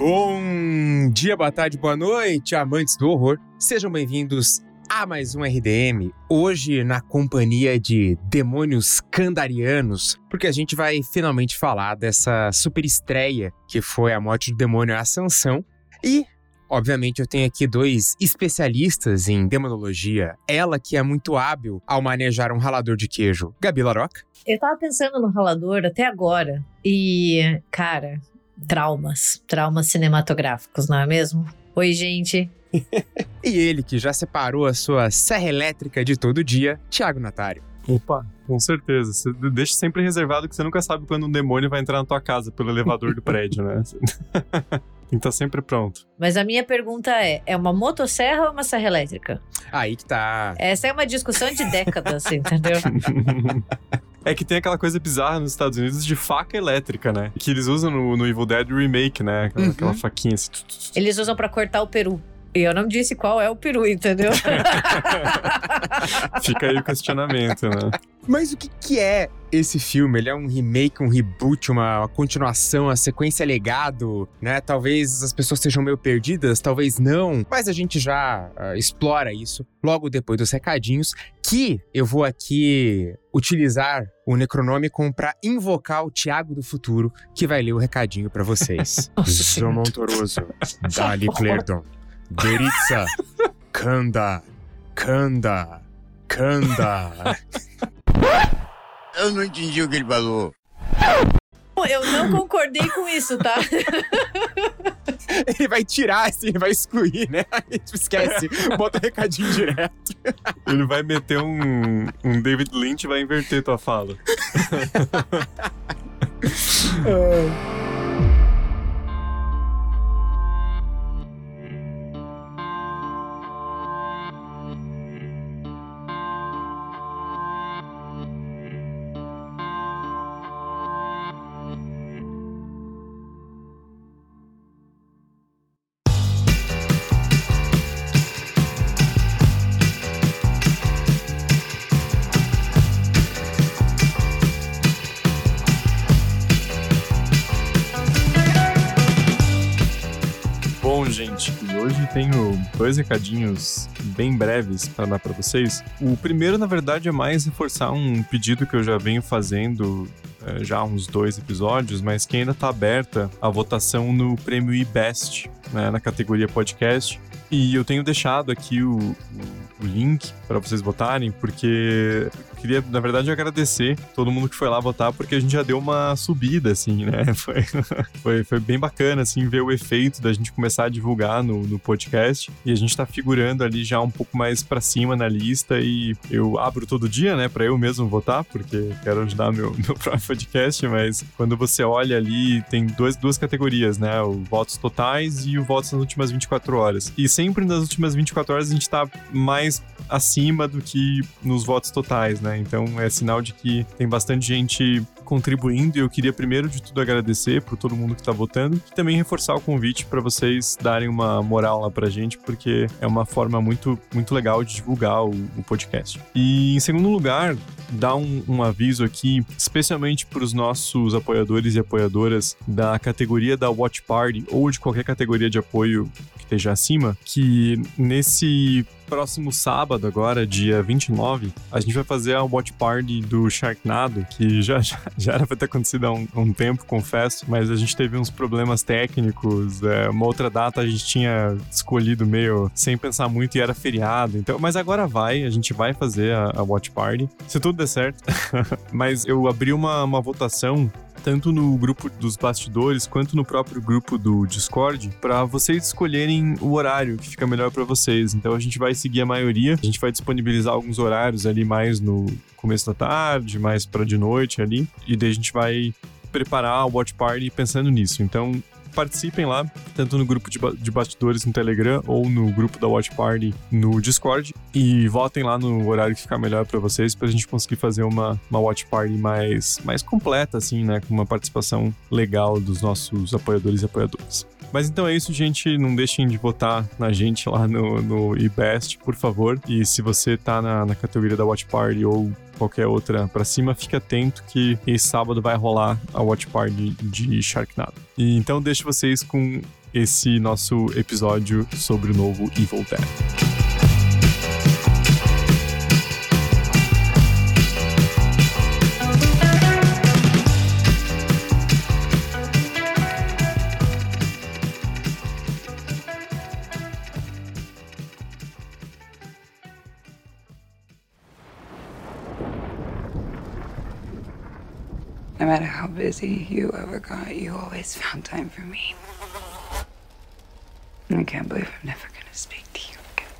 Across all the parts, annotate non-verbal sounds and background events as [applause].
Bom dia, boa tarde, boa noite, amantes do horror. Sejam bem-vindos a mais um RDM. Hoje na companhia de demônios candarianos, porque a gente vai finalmente falar dessa super estreia que foi a morte do demônio Ascensão. E Obviamente, eu tenho aqui dois especialistas em demonologia. Ela, que é muito hábil ao manejar um ralador de queijo, Gabi Laroca. Eu tava pensando no ralador até agora. E, cara, traumas. Traumas cinematográficos, não é mesmo? Oi, gente. [laughs] e ele, que já separou a sua serra elétrica de todo dia, Thiago Natário. Opa, com certeza. Você deixa sempre reservado que você nunca sabe quando um demônio vai entrar na tua casa pelo elevador do [laughs] prédio, né? Tem que estar tá sempre pronto. Mas a minha pergunta é: é uma motosserra ou uma serra elétrica? Aí que tá. Essa é uma discussão de décadas, entendeu? [laughs] É que tem aquela coisa bizarra nos Estados Unidos de faca elétrica, né? Que eles usam no, no Evil Dead Remake, né? Aquela, uhum. aquela faquinha assim. Eles usam para cortar o peru. E eu não disse qual é o peru, entendeu? [laughs] Fica aí o questionamento, né? Mas o que, que é esse filme? Ele é um remake, um reboot, uma, uma continuação, a sequência legado, né? Talvez as pessoas estejam meio perdidas, talvez não, mas a gente já uh, explora isso logo depois dos recadinhos, que eu vou aqui utilizar o Necronômico para invocar o Tiago do Futuro, que vai ler o recadinho para vocês. [laughs] João Montoroso, [laughs] Dali Clerdon. Beritza, Kanda, Kanda, Kanda. Eu não entendi o que ele falou. Eu não concordei com isso, tá? Ele vai tirar, assim, ele vai excluir, né? [laughs] A gente esquece, bota recadinho direto. Ele vai meter um, um David Lynch e vai inverter tua fala. [laughs] [laughs] gente. E hoje tenho dois recadinhos bem breves para dar para vocês. O primeiro, na verdade, é mais reforçar um pedido que eu já venho fazendo é, já há uns dois episódios, mas que ainda está aberta a votação no prêmio eBest, né, na categoria podcast. E eu tenho deixado aqui o, o, o link para vocês votarem, porque queria, na verdade, agradecer todo mundo que foi lá votar, porque a gente já deu uma subida, assim, né? [laughs] Foi, foi, foi bem bacana, assim, ver o efeito da gente começar a divulgar no, no podcast. E a gente tá figurando ali já um pouco mais para cima na lista. E eu abro todo dia, né, para eu mesmo votar, porque quero ajudar meu, [laughs] meu próprio podcast. Mas quando você olha ali, tem dois, duas categorias, né? O votos totais e o votos nas últimas 24 horas. E sempre nas últimas 24 horas a gente tá mais acima do que nos votos totais, né? Então é sinal de que tem bastante gente contribuindo e eu queria primeiro de tudo agradecer por todo mundo que está votando e também reforçar o convite para vocês darem uma moral lá pra gente, porque é uma forma muito, muito legal de divulgar o, o podcast. E em segundo lugar, dar um, um aviso aqui, especialmente para os nossos apoiadores e apoiadoras da categoria da Watch Party ou de qualquer categoria de apoio que esteja acima, que nesse próximo sábado, agora, dia 29, a gente vai fazer a watch party do Sharknado, que já, [laughs] já, já era pra ter acontecido há um, um, tempo, confesso, mas a gente teve uns problemas técnicos. É, uma outra data a gente tinha escolhido meio sem pensar muito e era feriado. Então, mas agora vai, a gente vai fazer a, a watch party. Se tudo der certo. [laughs] mas eu abri uma, uma votação tanto no grupo dos bastidores quanto no próprio grupo do Discord, para vocês escolherem o horário que fica melhor para vocês. Então a gente vai seguir a maioria, a gente vai disponibilizar alguns horários ali mais no começo da tarde, mais para de noite ali, e daí a gente vai preparar a watch party pensando nisso. Então, participem lá, tanto no grupo de, ba de bastidores no Telegram ou no grupo da Watch Party no Discord. E votem lá no horário que ficar melhor para vocês, pra gente conseguir fazer uma, uma Watch Party mais, mais completa, assim, né? Com uma participação legal dos nossos apoiadores e apoiadoras. Mas então é isso, gente. Não deixem de votar na gente lá no, no eBest, por favor. E se você tá na, na categoria da Watch Party ou qualquer outra para cima, fique atento que esse sábado vai rolar a Watch Party de Sharknado. E então deixo vocês com esse nosso episódio sobre o novo Evil Dead. No matter how busy you ever got, you always found time for me. I can't believe I'm never gonna speak to you again.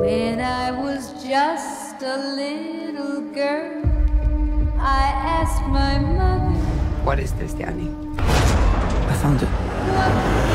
When I was just a little girl, I asked my mother, What is this, Danny? I found it. What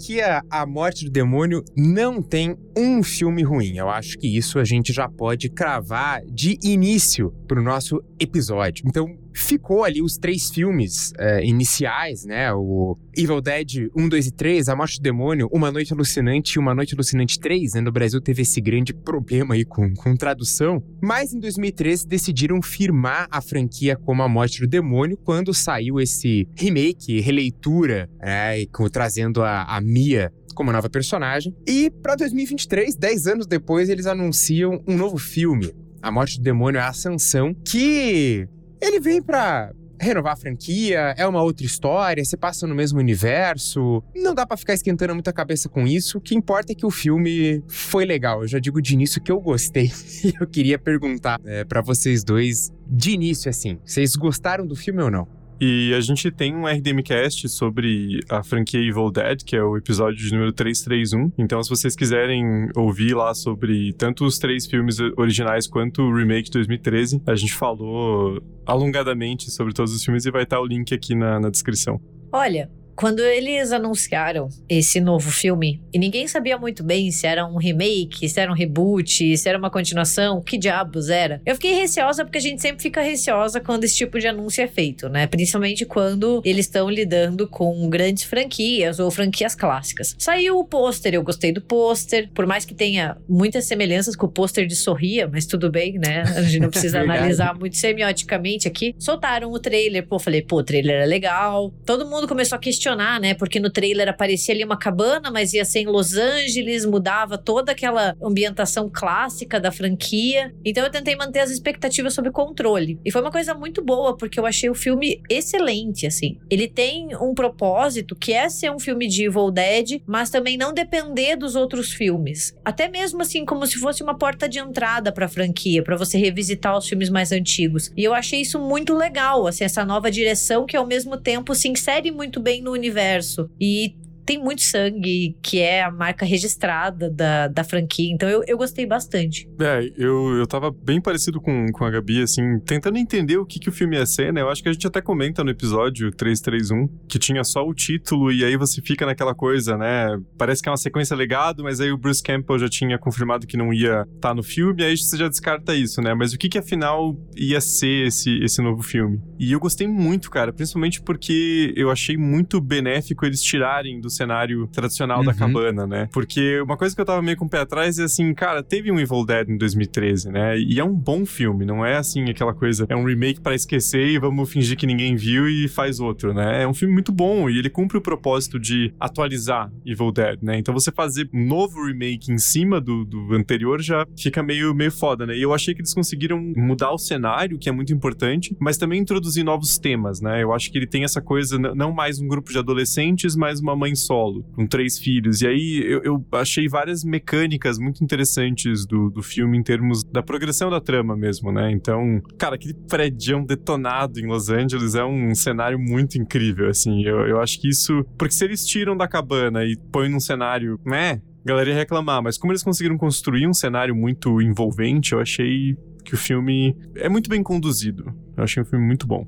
franquia A Morte do Demônio não tem um filme ruim. Eu acho que isso a gente já pode cravar de início pro nosso episódio. Então, ficou ali os três filmes é, iniciais, né? O Evil Dead 1, 2 e 3, A Morte do Demônio, Uma Noite Alucinante e Uma Noite Alucinante 3, né? No Brasil teve esse grande problema aí com, com tradução. Mas em 2013 decidiram firmar a franquia como A Morte do Demônio quando saiu esse remake, releitura? E com, trazendo a, a Mia como nova personagem. E para 2023, 10 anos depois, eles anunciam um novo filme. A Morte do Demônio é a Ascensão, que ele vem pra renovar a franquia, é uma outra história, se passa no mesmo universo. Não dá pra ficar esquentando muita cabeça com isso. O que importa é que o filme foi legal. Eu já digo de início que eu gostei. [laughs] E eu queria perguntar é, para vocês dois, de início assim, vocês gostaram do filme ou não? E a gente tem um RDMcast sobre a franquia Evil Dead, que é o episódio de número 331. Então, se vocês quiserem ouvir lá sobre tanto os três filmes originais quanto o remake de 2013, a gente falou alongadamente sobre todos os filmes e vai estar o link aqui na, na descrição. Olha, quando eles anunciaram esse novo filme, e ninguém sabia muito bem se era um remake, se era um reboot, se era uma continuação, que diabos era. Eu fiquei receosa porque a gente sempre fica receosa quando esse tipo de anúncio é feito, né? Principalmente quando eles estão lidando com grandes franquias ou franquias clássicas. Saiu o pôster, eu gostei do pôster, por mais que tenha muitas semelhanças com o pôster de Sorria, mas tudo bem, né? A gente não [laughs] precisa analisar muito semioticamente aqui. Soltaram o trailer, pô, falei, pô, o trailer é legal. Todo mundo começou a questionar questionar, né? Porque no trailer aparecia ali uma cabana, mas ia ser em Los Angeles, mudava toda aquela ambientação clássica da franquia. Então eu tentei manter as expectativas sob controle. E foi uma coisa muito boa, porque eu achei o filme excelente, assim. Ele tem um propósito que é ser um filme de Evil Dead, mas também não depender dos outros filmes. Até mesmo assim, como se fosse uma porta de entrada pra franquia, para você revisitar os filmes mais antigos. E eu achei isso muito legal, assim, essa nova direção que ao mesmo tempo se insere muito bem no universo. E tem muito sangue, que é a marca registrada da, da franquia. Então eu, eu gostei bastante. É, eu, eu tava bem parecido com, com a Gabi, assim, tentando entender o que, que o filme ia ser, né? Eu acho que a gente até comenta no episódio 331 que tinha só o título e aí você fica naquela coisa, né? Parece que é uma sequência legado, mas aí o Bruce Campbell já tinha confirmado que não ia estar tá no filme, aí você já descarta isso, né? Mas o que que afinal ia ser esse, esse novo filme? E eu gostei muito, cara, principalmente porque eu achei muito benéfico eles tirarem do cenário tradicional da Uhum. cabana, né? Porque uma coisa que eu tava meio com o pé atrás é assim, cara, teve um Evil Dead em 2013, né? E é um bom filme, não é assim aquela coisa, é um remake pra esquecer e vamos fingir que ninguém viu e faz outro, né? É um filme muito bom e ele cumpre o propósito de atualizar Evil Dead, né? Então você fazer um novo remake em cima do, do anterior já fica meio, meio foda, né? E eu achei que eles conseguiram mudar o cenário, que é muito importante, mas também introduzir novos temas, né? Eu acho que ele tem essa coisa, não mais um grupo de adolescentes, mas uma mãe solo, com três filhos. E aí eu, eu achei várias mecânicas muito interessantes do, do filme em termos da progressão da trama mesmo, né? Então, cara, aquele prédio detonado em Los Angeles é um cenário muito incrível, assim. Eu, eu acho que isso. Porque se eles tiram da cabana e põem num cenário, né? Galera ia reclamar, mas como eles conseguiram construir um cenário muito envolvente, eu achei que o filme é muito bem conduzido. Eu achei um filme muito bom.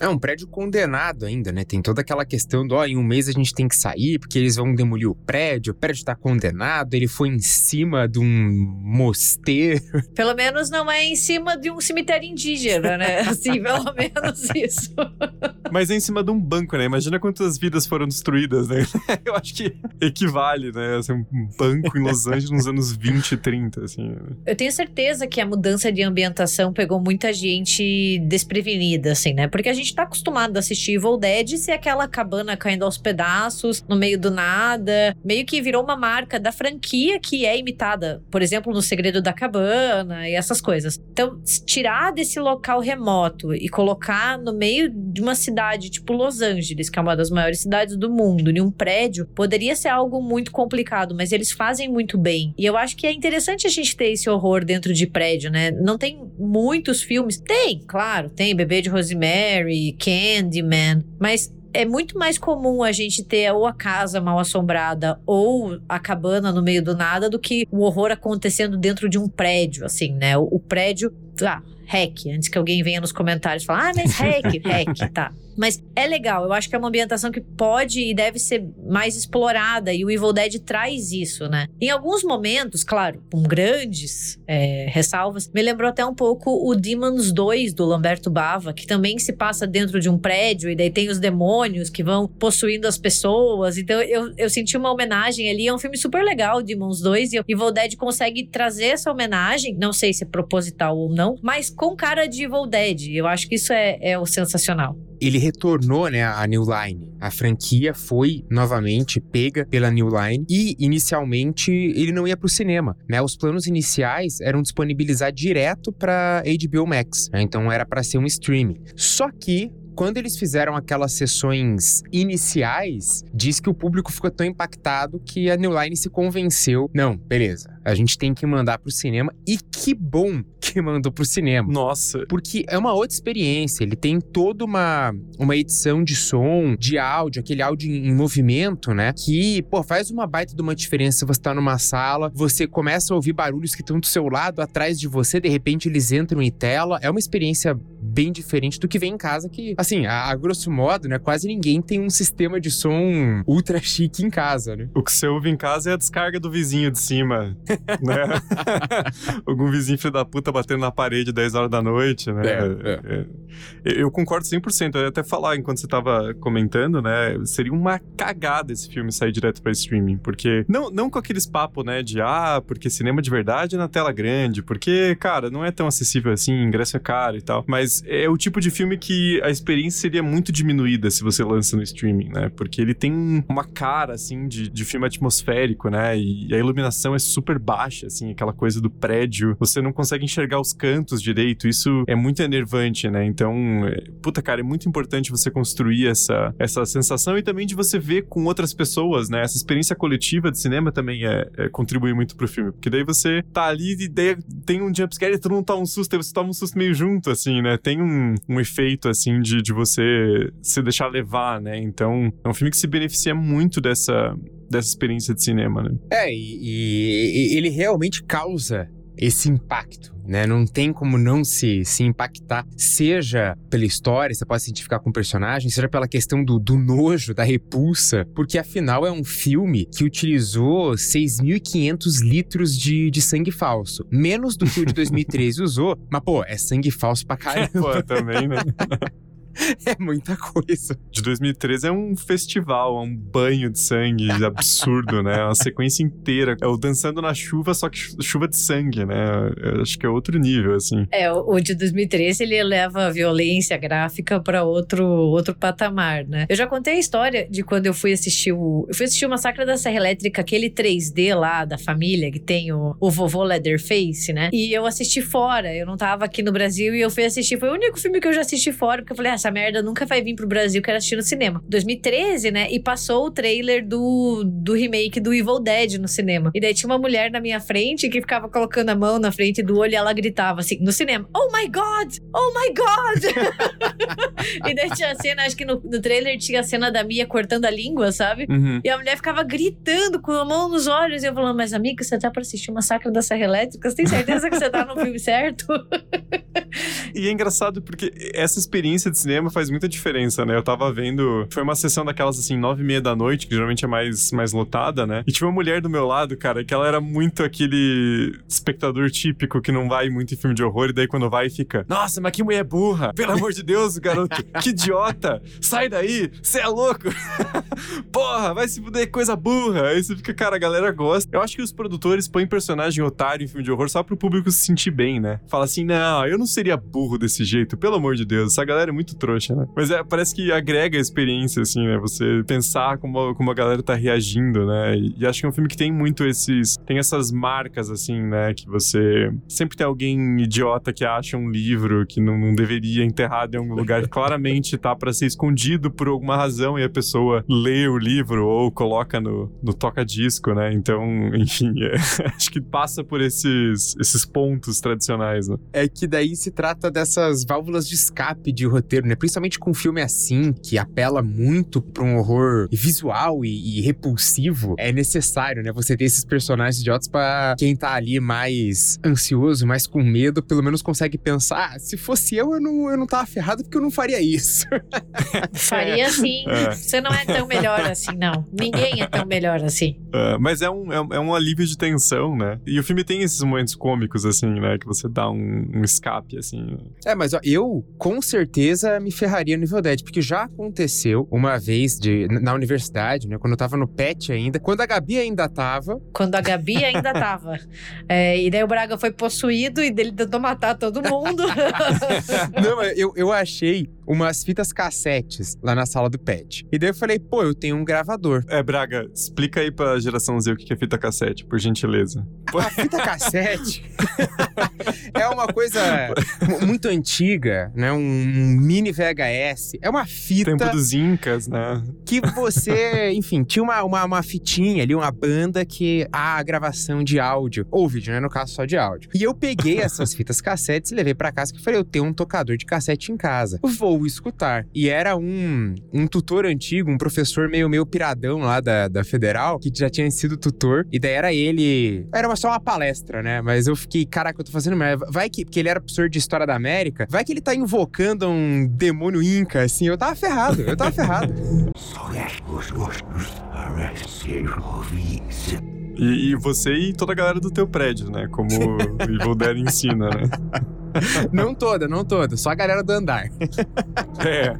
É um prédio condenado ainda, né? Tem toda aquela questão do, ó, em um mês a gente tem que sair porque eles vão demolir o prédio, o prédio tá condenado, ele foi em cima de um mosteiro. [laughs] Pelo menos não é em cima de um cemitério indígena, né? [laughs] Assim, pelo menos isso. Mas é em cima de um banco, né? Imagina quantas vidas foram destruídas, né? [laughs] Eu acho que equivale, né? Assim, um banco em Los Angeles nos anos 20 e 30, assim. Eu tenho certeza que a mudança de ambientação pegou muita gente desprevenida, assim, né? Porque a gente tá acostumado a assistir Evil Dead ser aquela cabana caindo aos pedaços, no meio do nada. Meio que virou uma marca da franquia que é imitada, por exemplo, no Segredo da Cabana e essas coisas. Então, tirar desse local remoto e colocar no meio de uma cidade tipo Los Angeles, que é uma das maiores cidades do mundo, em um prédio, poderia ser algo muito complicado, mas eles fazem muito bem. E eu acho que é interessante a gente ter esse horror dentro de prédio, né? Não tem muitos filmes. Tem, claro, tem Bebê de Rosemary, Candyman, mas é muito mais comum a gente ter ou a casa mal assombrada ou a cabana no meio do nada do que o horror acontecendo dentro de um prédio, assim, né? O, prédio, ah, hack, antes que alguém venha nos comentários falar, ah, mas hack, [laughs] hack, tá. Mas é legal, eu acho que é uma ambientação que pode e deve ser mais explorada, e o Evil Dead traz isso, né? Em alguns momentos, claro, com grandes é, ressalvas, me lembrou até um pouco o Demons 2 do Lamberto Bava, que também se passa dentro de um prédio, e daí tem os demônios que vão possuindo as pessoas. Então eu, eu senti uma homenagem ali, é um filme super legal, Demons 2, e o Evil Dead consegue trazer essa homenagem, não sei se é proposital ou não, mas com cara de Evil Dead. Eu acho que isso é, é o sensacional. Ele retornou, né, à New Line. A franquia foi novamente pega pela New Line e inicialmente ele não ia pro cinema, né? Os planos iniciais eram disponibilizar direto para HBO Max, né? Então era para ser um streaming. Só que quando eles fizeram aquelas sessões iniciais, diz que o público ficou tão impactado que a New Line se convenceu. Não, beleza. A gente tem que mandar pro cinema. E que bom que [laughs] mandou pro cinema. Nossa, Porque é uma outra experiência. Ele tem toda uma, uma edição de som, de áudio, aquele áudio em, em movimento, né? Que, pô, faz uma baita de uma diferença. Você tá numa sala, você começa a ouvir barulhos que estão do seu lado, atrás de você, de repente eles entram em tela. É uma experiência bem diferente do que vem em casa, que, assim, a, a grosso modo, né? Quase ninguém tem um sistema de som ultra chique em casa, né? o que você ouve em casa é a descarga do vizinho de cima, [laughs] né? Algum vizinho filho da puta batendo na parede 10 horas da noite, né? É, É. Eu concordo 100%. Eu ia até falar enquanto você tava comentando, né? Seria uma cagada esse filme sair direto pra streaming. Porque. Não, não com aqueles papos, né? De ah, porque cinema de verdade é na tela grande. Porque, cara, não é tão acessível assim, ingresso é caro e tal. Mas é o tipo de filme que a experiência seria muito diminuída se você lança no streaming, né? Porque ele tem uma cara, assim, de, de filme atmosférico, né? E a iluminação é super baixa, assim, aquela coisa do prédio. Você não consegue enxergar os cantos direito. Isso é muito enervante, né? Então, é- puta, cara, é muito importante você construir essa, essa sensação e também de você ver com outras pessoas, né? Essa experiência coletiva de cinema também é, é- contribui muito pro filme. Porque daí você tá ali e daí tem um jumpscare e todo mundo toma um susto, aí você toma um susto meio junto, assim, né? Tem um, um efeito, assim, de, de você se deixar levar, né? Então, é um filme que se beneficia muito dessa, dessa experiência de cinema, né? É, e, e- ele realmente causa esse impacto, né? Não tem como não se, se impactar, seja pela história, você pode se identificar com o personagem, seja pela questão do, do nojo, da repulsa, porque afinal é um filme que utilizou 6.500 litros de, de sangue falso. Menos do que o de 2013 [laughs] usou, mas pô, é sangue falso pra [laughs] caramba. Pô, também, né? [laughs] [laughs] É muita coisa. De 2013 é um festival, é um banho de sangue absurdo, né? É uma sequência inteira. É o Dançando na Chuva, só que chu- chuva de sangue, né? Eu acho que é outro nível, assim. É, o o de 2013 ele eleva a violência gráfica para outro outro patamar, né? Eu já contei a história de quando eu fui assistir o eu fui assistir o Massacre da Serra Elétrica, aquele 3D lá da família que tem o, o vovô Leatherface, né? E eu assisti fora, eu não tava aqui no Brasil e eu fui assistir, foi o único filme que eu já assisti fora, porque eu falei, ah, essa merda nunca vai vir pro Brasil, quero assistir no cinema. 2013, né? E passou o trailer do, do remake do Evil Dead no cinema. E daí tinha uma mulher na minha frente que ficava colocando a mão na frente do olho e ela gritava assim, no cinema, Oh my God! Oh my God! [laughs] e daí tinha a cena, acho que no, no trailer tinha a cena da Mia cortando a língua, sabe? Uhum. E a mulher ficava gritando com a mão nos olhos. E eu falando, mas amiga, você tá pra assistir o Massacre da Serra Elétrica? Você tem certeza que você tá no filme certo? [laughs] E é engraçado porque essa experiência de cinema faz muita diferença, né? Eu tava vendo. Foi uma sessão daquelas assim, nove e meia da noite, que geralmente é mais, mais lotada, né? E tinha uma mulher do meu lado, cara, que ela era muito aquele espectador típico que não vai muito em filme de horror, e daí quando vai fica: Nossa, mas que mulher burra! Pelo amor de Deus, garoto! Que idiota! Sai daí! Você é louco! [laughs] Porra, vai se fuder, coisa burra! Aí você fica, cara, a galera gosta. Eu acho que os produtores põem personagem otário em filme de horror só pro público se sentir bem, né? Fala assim, não, eu não seria burro desse jeito, pelo amor de Deus. Essa galera é muito trouxa, né? Mas é, parece que agrega a experiência, assim, né? Você pensar como, como a galera tá reagindo, né? E, e acho que é um filme que tem muito esses... Tem essas marcas, assim, né? Que você... Sempre tem alguém idiota que acha um livro que não, não deveria enterrado em algum lugar claramente tá pra ser escondido por alguma razão e a pessoa lê o livro ou coloca no, no toca-disco, né? Então, [laughs] enfim, é, [laughs] acho que passa por esses, esses pontos tradicionais, né? É que daí se trata dessas válvulas de escape de roteiro, né? Principalmente com um filme assim, que apela muito pra um horror visual e, e repulsivo, é necessário, né? Você ter esses personagens idiotas pra quem tá ali mais ansioso, mais com medo, pelo menos consegue pensar: ah, se fosse eu, eu não, eu não tava ferrado porque eu não faria isso. [laughs] Faria assim. É. Você não é tão melhor assim, não. Ninguém é tão melhor assim. É, mas é um, é, um- é um alívio de tensão, né? E o filme tem esses momentos cômicos, assim, né? Que você dá um, um escape, assim. É, mas ó, eu com certeza me ferraria no Evil Dead, porque já aconteceu uma vez de, na universidade, né? Quando eu tava no PET ainda, quando a Gabi ainda tava, Quando a Gabi ainda tava. [laughs] É, e daí o Braga foi possuído e dele tentou matar todo mundo. [laughs] Não, eu, eu achei umas fitas cassetes lá na sala do pet. E daí eu falei, pô, eu tenho um gravador. É, Braga, explica aí pra geração Z o que é fita cassete, por gentileza. A fita cassete [laughs] é uma coisa muito antiga, né? Um mini VHS. É uma fita Tempo dos Incas, né? que você, [laughs] enfim, tinha uma, uma, uma fitinha ali, uma banda que a gravação de áudio, ou vídeo, né? No caso, só de áudio. E eu peguei [laughs] essas fitas cassetes e levei pra casa que falei, eu tenho um tocador de cassete em casa. Vou escutar. E era um, um tutor antigo, um professor meio, meio piradão lá da, da Federal, que já tinha sido tutor. E daí era ele. Era só uma palestra, né? Mas eu fiquei, caraca, eu tô fazendo merda. Vai que. Porque ele era professor de História da América. Vai que ele tá invocando um demônio inca, assim. Eu tava ferrado, eu tava ferrado. E, e você e toda a galera do teu prédio, né? Como o Evil Dead ensina, né? [laughs] Não toda, não toda. Só a galera do andar. É.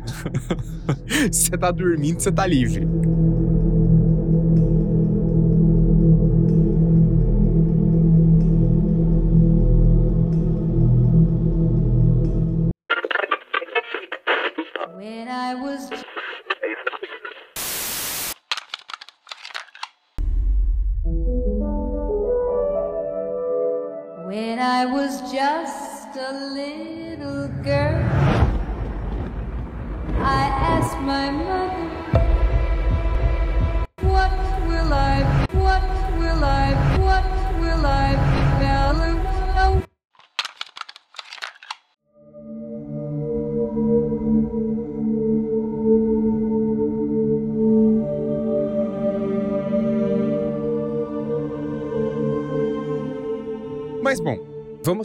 [laughs] Você tá dormindo, você tá livre.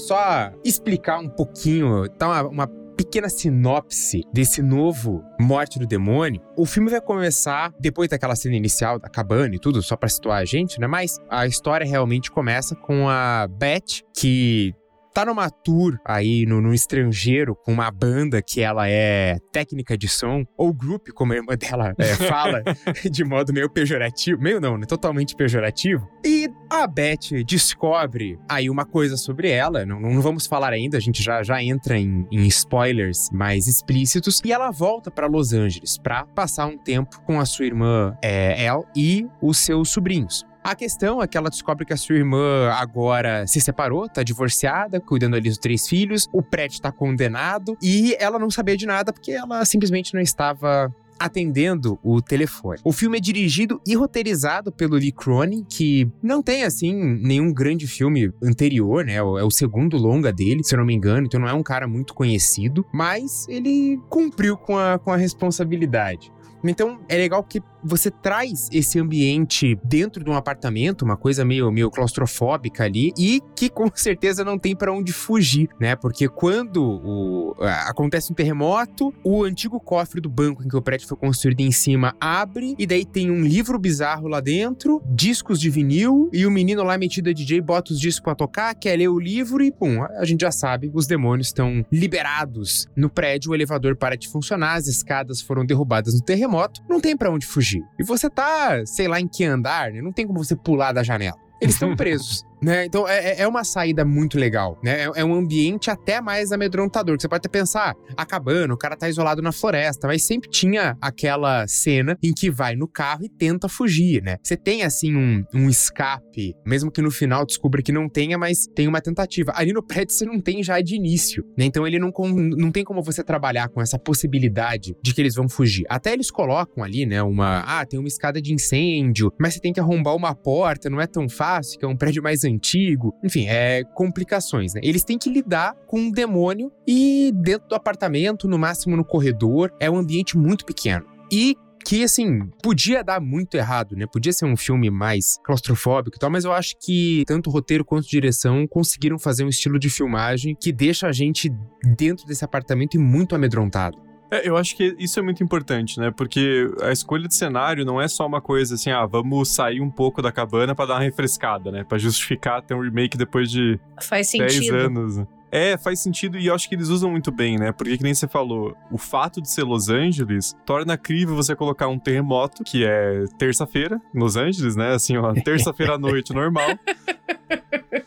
Só explicar um pouquinho, dar uma, uma pequena sinopse desse novo Morte do Demônio. O filme vai começar depois daquela cena inicial acabando e tudo, só pra situar a gente, né? Mas a história realmente começa com a Beth, que tá numa tour aí no, no estrangeiro com uma banda que ela é técnica de som, ou group, como a irmã dela é, [laughs] fala, de modo meio pejorativo. Meio não, né? Totalmente pejorativo. E A Beth descobre aí uma coisa sobre ela, não, não vamos falar ainda, a gente já, já entra em, em spoilers mais explícitos, e ela volta para Los Angeles para passar um tempo com a sua irmã é, El e os seus sobrinhos. A questão é que ela descobre que a sua irmã agora se separou, tá divorciada, cuidando ali dos três filhos, o Brett tá condenado e ela não sabia de nada porque ela simplesmente não estava atendendo o telefone. O filme é dirigido e roteirizado pelo Lee Cronin, que não tem, assim, nenhum grande filme anterior, né? É o segundo longa dele, se eu não me engano, então não é um cara muito conhecido, mas ele cumpriu com a, com a responsabilidade. Então é legal que você traz esse ambiente dentro de um apartamento, uma coisa meio, meio claustrofóbica ali, e que com [laughs] certeza não tem para onde fugir, né? Porque quando o, acontece um terremoto, o antigo cofre do banco em que o prédio foi construído em cima abre, e daí tem um livro bizarro lá dentro, discos de vinil, e o menino lá metido a DJ bota os discos pra tocar, quer ler o livro e pum, a gente já sabe, os demônios estão liberados no prédio, o elevador para de funcionar, as escadas foram derrubadas no terremoto, não tem para onde fugir. E você tá, sei lá em que andar, né? Não tem como você pular da janela. Eles estão [laughs] presos. Né? Então é, é uma saída muito legal, né? É, é, um ambiente até mais amedrontador, que você pode até pensar, acabando, o cara tá isolado na floresta, mas sempre tinha aquela cena em que vai no carro e tenta fugir, né? Você tem, assim, um, um escape, mesmo que no final descubra que não tenha, mas tem uma tentativa. Ali no prédio você não tem já de início, né? Então ele não, não tem como você trabalhar com essa possibilidade de que eles vão fugir. Até eles colocam ali, né, uma... Ah, tem uma escada de incêndio, mas você tem que arrombar uma porta, não é tão fácil, que é um prédio mais antigo. Enfim, é complicações, né? Eles têm que lidar com um demônio e dentro do apartamento, no máximo no corredor, é um ambiente muito pequeno. E que, assim, podia dar muito errado, né? Podia ser um filme mais claustrofóbico e tal, mas eu acho que tanto roteiro quanto direção conseguiram fazer um estilo de filmagem que deixa a gente dentro desse apartamento e muito amedrontado. É, eu acho que isso é muito importante, né? Porque a escolha de cenário não é só uma coisa assim, ah, vamos sair um pouco da cabana para dar uma refrescada, né? Para justificar ter um remake depois de Faz 10 sentido. anos. É, faz sentido e eu acho que eles usam muito bem, né? Porque, que nem você falou, o fato de ser Los Angeles torna crível você colocar um terremoto, que é terça-feira, Los Angeles, né? Assim, ó, terça-feira à noite [laughs] normal.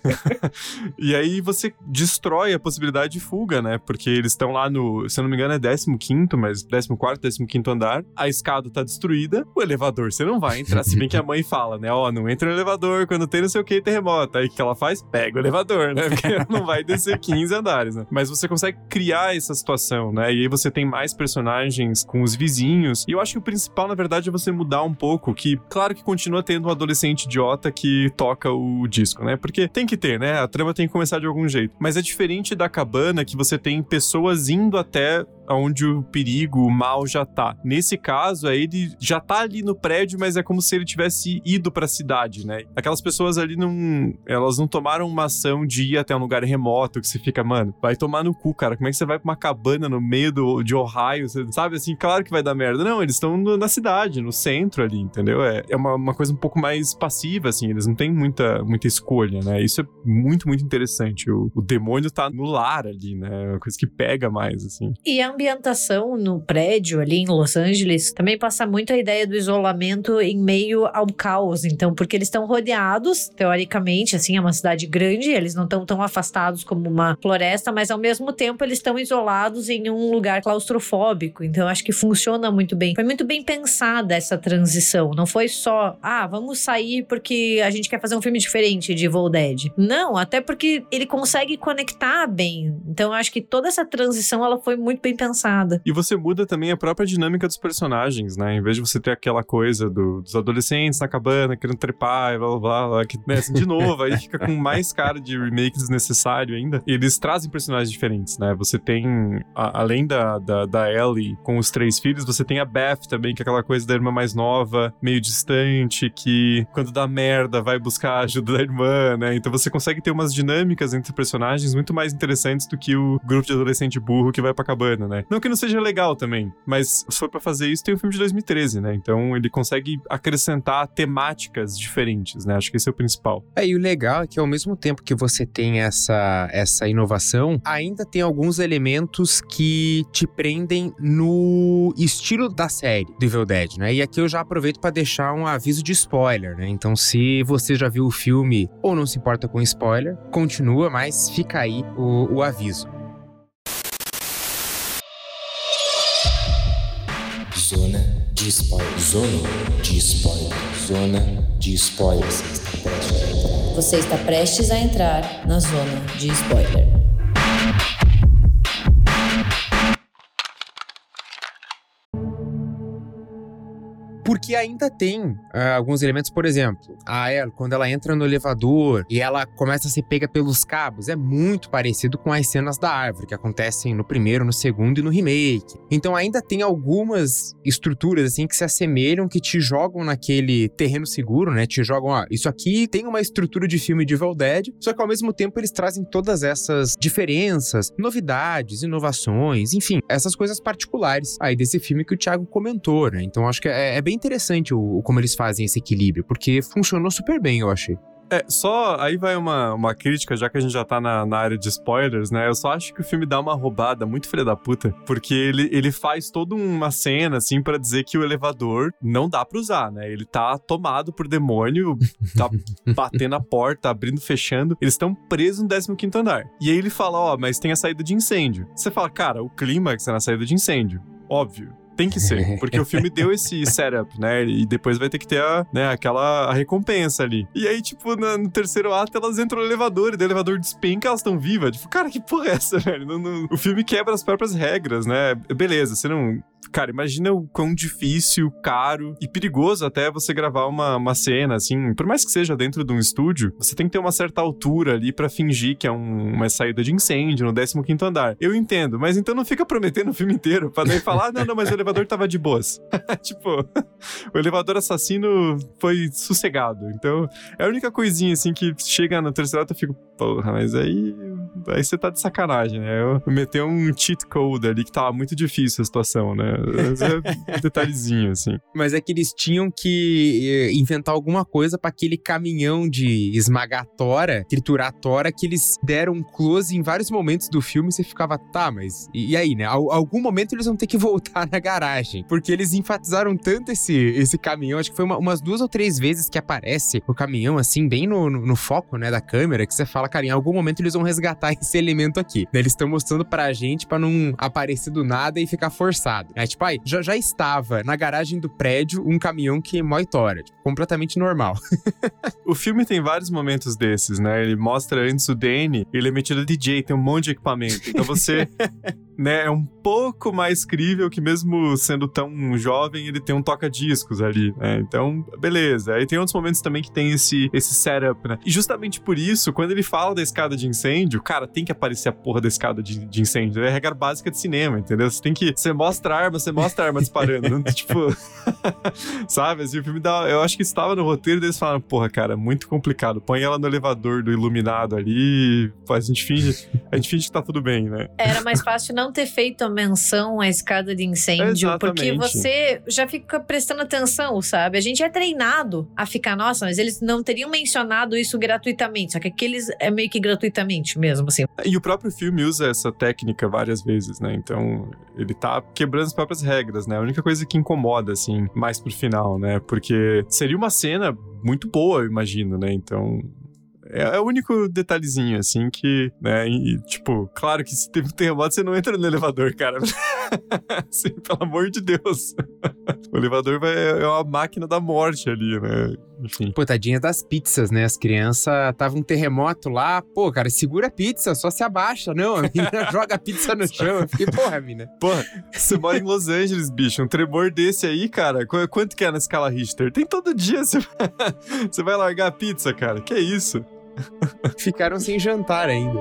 [laughs] e aí você destrói a possibilidade de fuga, né? Porque eles estão lá no, se eu não me engano, é 15, mas 14, 15 andar. A escada tá destruída, o elevador você não vai entrar. Se bem que a mãe fala, né? Ó, não entra no elevador quando tem não sei o que terremoto. Aí o que ela faz? Pega o elevador, né? Porque ela [laughs] não vai descer 15 andares, né? Mas você consegue criar essa situação, né? E aí você tem mais personagens com os vizinhos. E eu acho que o principal, na verdade, é você mudar um pouco. Que, claro que continua tendo um adolescente idiota que toca o disco, né? Porque tem que ter, né? A trama tem que começar de algum jeito. Mas é diferente da cabana que você tem pessoas indo até onde o perigo, o mal já tá. Nesse caso, é ele já tá ali no prédio, mas é como se ele tivesse ido para a cidade, né? Aquelas pessoas ali não, elas não tomaram uma ação de ir até um lugar remoto que você fica, mano, vai tomar no cu, cara. Como é que você vai pra uma cabana no meio do, de Ohio, você, sabe assim, claro que vai dar merda. Não, eles estão na cidade, no centro ali, entendeu? É, é uma, uma coisa um pouco mais passiva, assim, eles não têm muita, muita escolha, né? Isso é muito, muito interessante. O, o demônio tá no lar ali, né? É uma coisa que pega mais, assim. E a ambientação no prédio ali em Los Angeles também passa muito a ideia do isolamento em meio ao caos. Então, porque eles estão rodeados, teoricamente, assim, é uma cidade grande, eles não estão tão afastados como uma floresta, mas ao mesmo tempo eles estão isolados em um lugar claustrofóbico. Então, acho que funciona muito bem. Foi muito bem pensada essa transição. Não foi só, ah, vamos sair porque a gente quer fazer um filme diferente de Evil. Não, até porque ele consegue conectar bem. Então, acho que toda essa transição ela foi muito bem pensada. E você muda também a própria dinâmica dos personagens, né? Em vez de você ter aquela coisa do- dos adolescentes na cabana querendo trepar e blá blá blá, que, né, assim, de [laughs] novo, aí fica com mais cara de remake desnecessário ainda. Eles trazem personagens diferentes, né? Você tem, a- além da, da, da Ellie com os três filhos, você tem a Beth também, que é aquela coisa da irmã mais nova, meio distante, que quando dá merda vai buscar a ajuda da irmã, né? Então você consegue ter umas dinâmicas entre personagens muito mais interessantes do que o grupo de adolescente burro que vai pra cabana, né? Não que não seja legal também, mas se for pra fazer isso, tem o filme de 2013, né? Então ele consegue acrescentar temáticas diferentes, né? Acho que esse é o principal. É, e o legal é que ao mesmo tempo que você tem essa, essa inovação, ainda tem alguns elementos que te prendem no estilo da série do Evil Dead, né? E aqui eu já aproveito para deixar um aviso de spoiler, né? Então, se você já viu o filme ou não se importa com spoiler, continua, mas fica aí o, o aviso. Zona de spoiler. Zona de spoiler. Zona de spoiler. Você está prestes a entrar. Na zona de spoiler. Porque ainda tem ah, alguns elementos, por exemplo, a ela, quando ela entra no elevador e ela começa a ser pega pelos cabos, é muito parecido com as cenas da árvore que acontecem no primeiro, no segundo e no remake. Então ainda tem algumas estruturas assim que se assemelham, que te jogam naquele terreno seguro, né? Te jogam, ó, isso aqui tem uma estrutura de filme de Evil Dead, só que ao mesmo tempo eles trazem todas essas diferenças, novidades, inovações, enfim, essas coisas particulares aí desse filme que o Thiago comentou, né? Então acho que é, é bem interessante o, como eles fazem esse equilíbrio, porque funcionou super bem, eu achei. É, só aí vai uma, uma crítica, já que a gente já tá na, na área de spoilers, né? Eu só acho que o filme dá uma roubada muito filha da puta, porque ele, ele faz toda uma cena, assim, pra dizer que o elevador não dá pra usar, né? Ele tá tomado por demônio, tá [laughs] batendo a porta, abrindo, fechando. Eles estão presos no 15 andar. E aí ele fala, ó, mas tem a saída de incêndio. Você fala, cara, o clímax é na saída de incêndio. Óbvio. Tem que ser, [laughs] porque o filme deu esse setup, né? E depois vai ter que ter a, né, aquela a recompensa ali. E aí, tipo, na- no terceiro ato, elas entram no elevador, e o elevador despenca, elas estão vivas. Tipo, cara, que porra é essa, [laughs] velho? Não- não- o filme quebra as próprias regras, né? Beleza, você não. Cara, imagina o quão difícil, caro e perigoso até você gravar uma, uma cena, assim. Por mais que seja dentro de um estúdio, você tem que ter uma certa altura ali pra fingir que é um- uma saída de incêndio no 15 andar. Eu entendo, mas então não fica prometendo o filme inteiro pra daí falar, "Ah, não, não, mas o elevador tava de boas. [laughs] tipo, [laughs] o elevador assassino foi sossegado. Então, é a única coisinha, assim, que chega no ato eu fico, porra, mas aí. Aí você tá de sacanagem, né? Eu meter um cheat code ali que tava muito difícil a situação, né? Mas é um [laughs] detalhezinho, assim. Mas é que eles tinham que eh, inventar alguma coisa pra aquele caminhão de esmagar tora, triturar tora, que eles deram um close em vários momentos do filme e você ficava, tá, mas e, e aí, né? Al- algum momento eles vão ter que voltar na garagem. Porque eles enfatizaram tanto esse, esse caminhão, acho que foi uma- umas duas ou três vezes que aparece o caminhão, assim, bem no, no, no foco, né, da câmera, que você fala, cara, em algum momento eles vão resgatar [laughs] esse elemento aqui. Né, Eles estão mostrando pra gente pra não aparecer do nada e ficar forçado. Aí, tipo, aí, já, já estava na garagem do prédio um caminhão que mói tora. Tipo, completamente normal. [laughs] O filme tem vários momentos desses, né? Ele mostra antes o Danny, ele é metido DJ, tem um monte de equipamento. Então você, [laughs] né, é um pouco mais crível que mesmo sendo tão jovem, ele tem um toca-discos ali, né? Então, beleza. Aí tem outros momentos também que tem esse, esse setup, né? E justamente por isso, quando ele fala da escada de incêndio, cara, tem que aparecer a porra da escada de, de incêndio. É a regra básica de cinema, entendeu? Você tem que. Você mostra a arma, você mostra a arma disparando. [laughs] tipo. [laughs] Sabe? Assim, o filme dá. Eu acho que estava no roteiro e eles falaram, porra, cara, muito complicado. Põe ela no elevador do iluminado ali. A gente finge. A gente finge que tá tudo bem, né? Era mais fácil não ter feito a menção à escada de incêndio, porque Exatamente. você já fica prestando atenção, sabe? A gente é treinado a ficar, nossa, mas eles não teriam mencionado isso gratuitamente, só que aqueles é meio que gratuitamente mesmo, assim. E o próprio filme usa essa técnica várias vezes, né? Então, ele tá quebrando as próprias regras, né? A única coisa que incomoda, assim, mais pro final, né? Porque seria uma cena muito boa, eu imagino, né? Então. É, é o único detalhezinho, assim, que, né, e, tipo, claro que se teve um terremoto, você não entra no elevador, cara. [laughs] assim, pelo amor de Deus. [laughs] o elevador vai, é uma máquina da morte ali, né? Enfim. Pô, tadinha das pizzas, né? As crianças, tava um terremoto lá. Pô, cara, segura a pizza, só se abaixa. Não, a menina [laughs] joga a pizza no chão. Eu fiquei, porra, mina. Porra, você mora em Los Angeles, bicho. Um tremor desse aí, cara. qu- Quanto que é na escala Richter? Tem todo dia. Você [laughs] você vai largar a pizza, cara. Que isso? Ficaram sem jantar ainda.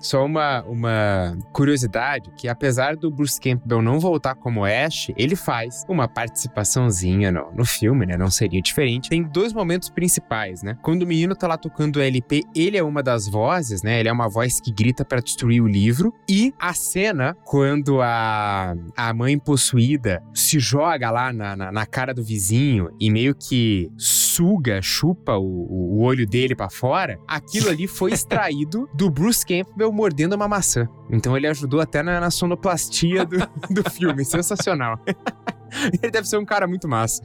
Só uma, uma curiosidade, que apesar do Bruce Campbell não voltar como Ash, ele faz uma participaçãozinha no, no filme, né? Não seria diferente. Tem dois momentos principais, né? Quando o menino tá lá tocando o LP, ele é uma das vozes, né? Ele é uma voz que grita para destruir o livro. E a cena, quando a, a mãe possuída se joga lá na, na, na cara do vizinho e meio que suga, chupa o, o olho dele para fora, aquilo ali foi [laughs] extraído do Bruce Campbell mordendo uma maçã. Então ele ajudou até na, na sonoplastia do, [laughs] do filme. Sensacional. [laughs] ele deve ser um cara muito massa.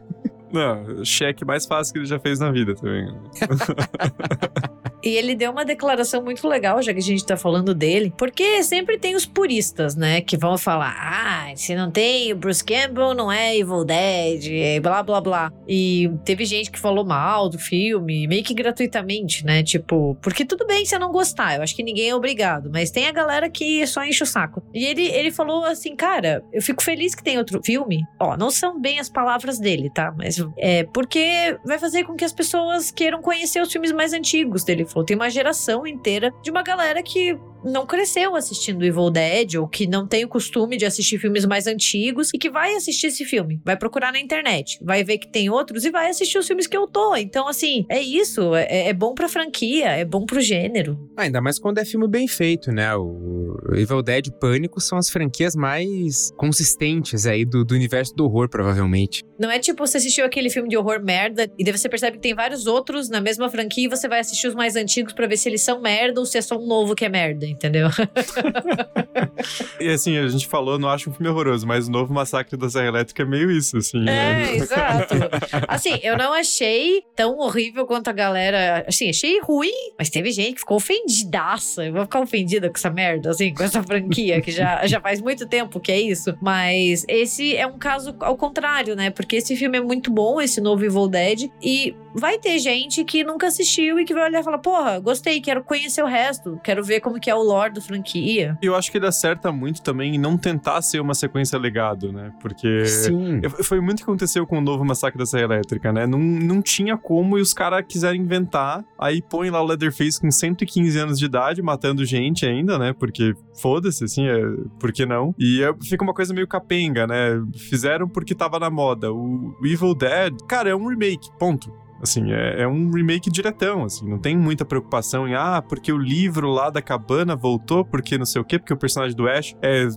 Não, cheque mais fácil que ele já fez na vida também. [laughs] E ele deu uma declaração muito legal, já que a gente tá falando dele, porque sempre tem os puristas, né, que vão falar: ah, se não tem o Bruce Campbell, não é Evil Dead, blá blá blá. E teve gente que falou mal do filme, meio que gratuitamente, né, tipo, porque tudo bem se eu não gostar, eu acho que ninguém é obrigado, mas tem a galera que só enche o saco. E ele, ele falou assim: cara, eu fico feliz que tem outro filme. Ó, não são bem as palavras dele, tá? Mas é porque vai fazer com que as pessoas queiram conhecer os filmes mais antigos dele falou: tem uma geração inteira de uma galera que não cresceu assistindo Evil Dead ou que não tem o costume de assistir filmes mais antigos e que vai assistir esse filme, vai procurar na internet, vai ver que tem outros e vai assistir os filmes que eu tô. Então, assim, é isso. É, é bom pra franquia, é bom pro gênero. Ah, ainda mais quando é filme bem feito, né? O Evil Dead e Pânico são as franquias mais consistentes aí do, do universo do horror, provavelmente. Não é tipo você assistiu aquele filme de horror merda e daí você percebe que tem vários outros na mesma franquia e você vai assistir os mais antigos para ver se eles são merda ou se é só um novo que é merda, entendeu? [laughs] e assim, a gente falou, não acho um filme horroroso, mas o novo Massacre da Serra Elétrica é meio isso, assim. né? É, exato. [laughs] Assim, eu não achei tão horrível quanto a galera. Assim, achei ruim, mas teve gente que ficou ofendidaça. Eu vou ficar ofendida com essa merda, assim, com essa franquia, que já, já faz muito tempo que é isso. Mas esse é um caso ao contrário, né? Porque esse filme é muito bom, esse novo Evil Dead, e vai ter gente que nunca assistiu e que vai olhar e falar: porra, gostei, quero conhecer o resto, quero ver como que é o lore da franquia. Eu acho que ele acerta muito também em não tentar ser uma sequência legado, né? Porque Sim. foi muito o que aconteceu com o novo Massacre da Serra Elétrica, né? Não, não tinha como e os caras quiseram inventar. Aí põe lá o Leatherface com 115 anos de idade, matando gente ainda, né? Porque foda-se, assim, é, por que não? E é, fica uma coisa meio capenga, né? Fizeram porque tava na moda. O Evil Dead, cara, é um remake, ponto. Assim, é, é, um remake diretão, assim, não tem muita preocupação em, ah, porque o livro lá da cabana voltou, porque não sei o quê, porque o personagem do Ash é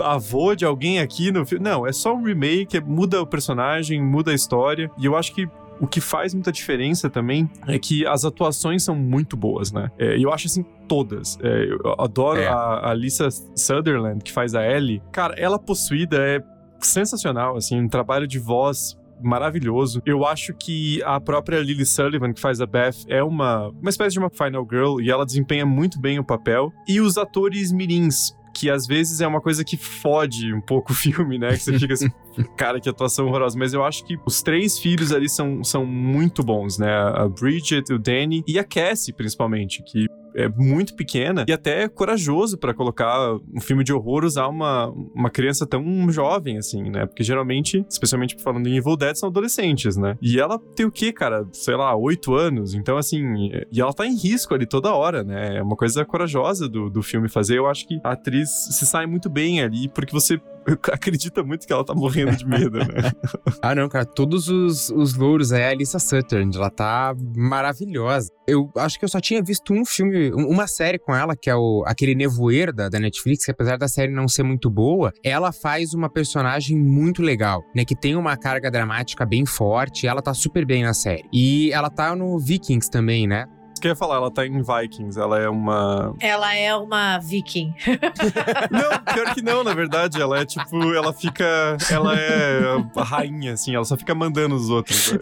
avô de alguém aqui no filme. Não, é só um remake, muda o personagem, muda a história, e eu acho que o que faz muita diferença também é que as atuações são muito boas, né? É, eu acho assim, todas. É, eu adoro É. a, a Lisa Sutherland, que faz a Ellie. Cara, ela possuída é sensacional, assim, um trabalho de voz maravilhoso. Eu acho que a própria Lily Sullivan, que faz a Beth, é uma, uma espécie de uma final girl e ela desempenha muito bem o papel. E os atores mirins, que às vezes é uma coisa que fode um pouco o filme, né? Que você fica assim, [laughs] cara, que atuação horrorosa. Mas eu acho que os três filhos ali são, são muito bons, né? A Bridget, o Danny e a Cassie, principalmente, que é muito pequena e até corajoso pra colocar um filme de horror usar uma, uma criança tão jovem assim, né? Porque geralmente, especialmente falando em Evil Dead, são adolescentes, né? E ela tem o quê, cara? Sei lá, oito anos. Então, assim, e ela tá em risco ali toda hora, né? É uma coisa corajosa do, do filme fazer. Eu acho que a atriz se sai muito bem ali, porque você [laughs] acredita muito que ela tá morrendo de medo, né? [laughs] Ah, não, cara, todos os, os louros aí, a Alissa Sutherland, ela tá maravilhosa. Eu acho que eu só tinha visto um filme, um- uma série com ela, que é o, aquele Nevoeiro da, da Netflix, que apesar da série não ser muito boa, ela faz uma personagem muito legal, né? Que tem uma carga dramática bem forte, ela tá super bem na série. E ela tá no Vikings também, né? Isso que eu ia falar, ela tá em Vikings, ela é uma. Ela é uma viking. [laughs] Não, pior que não, na verdade. Ela é tipo, ela fica. Ela é a rainha, assim, ela só fica mandando os outros. né?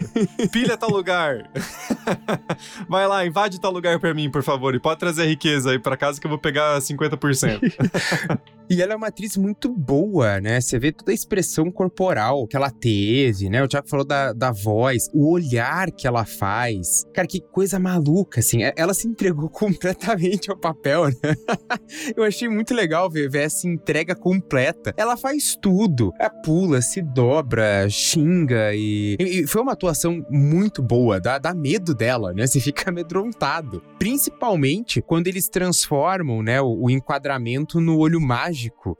Pilha tal lugar. [laughs] Vai lá, invade tal lugar pra mim, por favor. E pode trazer riqueza aí pra casa que eu vou pegar 50%. E ela é uma atriz muito boa, né? Você vê toda a expressão corporal que ela teve, né? O Thiago falou da, da voz, o olhar que ela faz. Cara, que coisa maluca, assim. É, Ela se entregou [laughs] completamente ao papel, né? [laughs] Eu achei muito legal ver, ver essa entrega completa. Ela faz tudo. Ela pula, se dobra, xinga e... e foi uma atuação muito boa. Dá, dá medo dela, né? Você fica [laughs] amedrontado. Principalmente quando eles transformam, né, o, o enquadramento no olho mágico.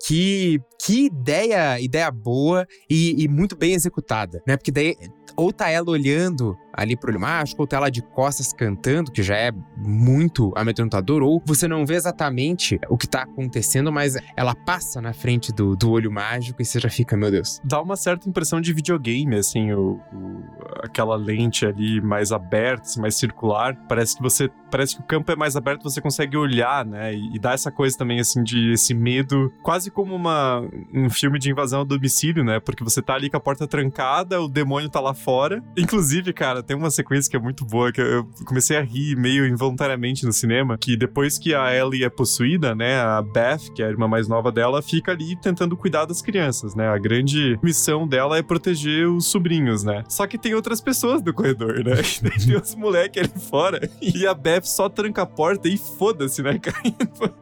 Que, que ideia, ideia boa e, e muito bem executada, né? Porque daí ou tá ela olhando ali pro olho mágico, ou tá ela de costas cantando, que já é muito amedrontador, ou você não vê exatamente o que tá acontecendo, mas ela passa na frente do, do olho mágico e você já fica, meu Deus. Dá uma certa impressão de videogame, assim, o, o- aquela lente ali mais aberta, assim, mais circular. Parece que você. Parece que o campo é mais aberto, você consegue olhar, né? E, e dá essa coisa também, assim, de esse medo, quase como uma, um filme de invasão ao domicílio, né? Porque você tá ali com a porta trancada, o demônio tá lá fora. Inclusive, cara, tem uma sequência que é muito boa, que eu comecei a rir meio involuntariamente no cinema, que depois que a Ellie é possuída, né? A Beth, que é a irmã mais nova dela, fica ali tentando cuidar das crianças, né? A grande missão dela é proteger os sobrinhos, né? Só que tem outras pessoas no corredor, né? [laughs] Tem os moleques ali fora e a Beth só tranca a porta e foda-se, né, [laughs] caindo.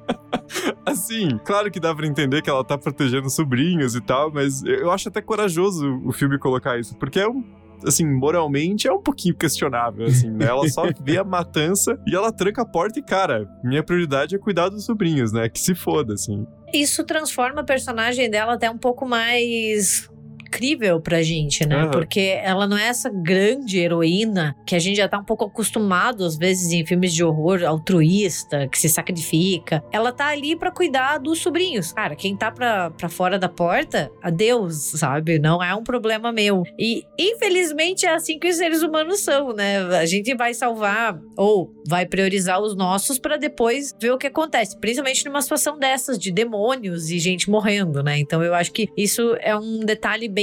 Assim, claro que dá pra entender que ela tá protegendo os sobrinhos e tal, mas eu acho até corajoso o filme colocar isso, porque é um assim, moralmente é um pouquinho questionável, assim, né? Ela só [laughs] vê a matança e ela tranca a porta e, cara, minha prioridade é cuidar dos sobrinhos, né? Que se foda, assim. Isso transforma a personagem dela até um pouco mais crível pra gente, né? Aham. Porque ela não é essa grande heroína que a gente já tá um pouco acostumado, às vezes, em filmes de horror altruísta, que se sacrifica. Ela tá ali pra cuidar dos sobrinhos. Cara, quem tá pra, pra fora da porta, adeus, sabe? Não é um problema meu. E, infelizmente, é assim que os seres humanos são, né? A gente vai salvar ou vai priorizar os nossos pra depois ver o que acontece. Principalmente numa situação dessas, de demônios e gente morrendo, né? Então eu acho que isso é um detalhe bem,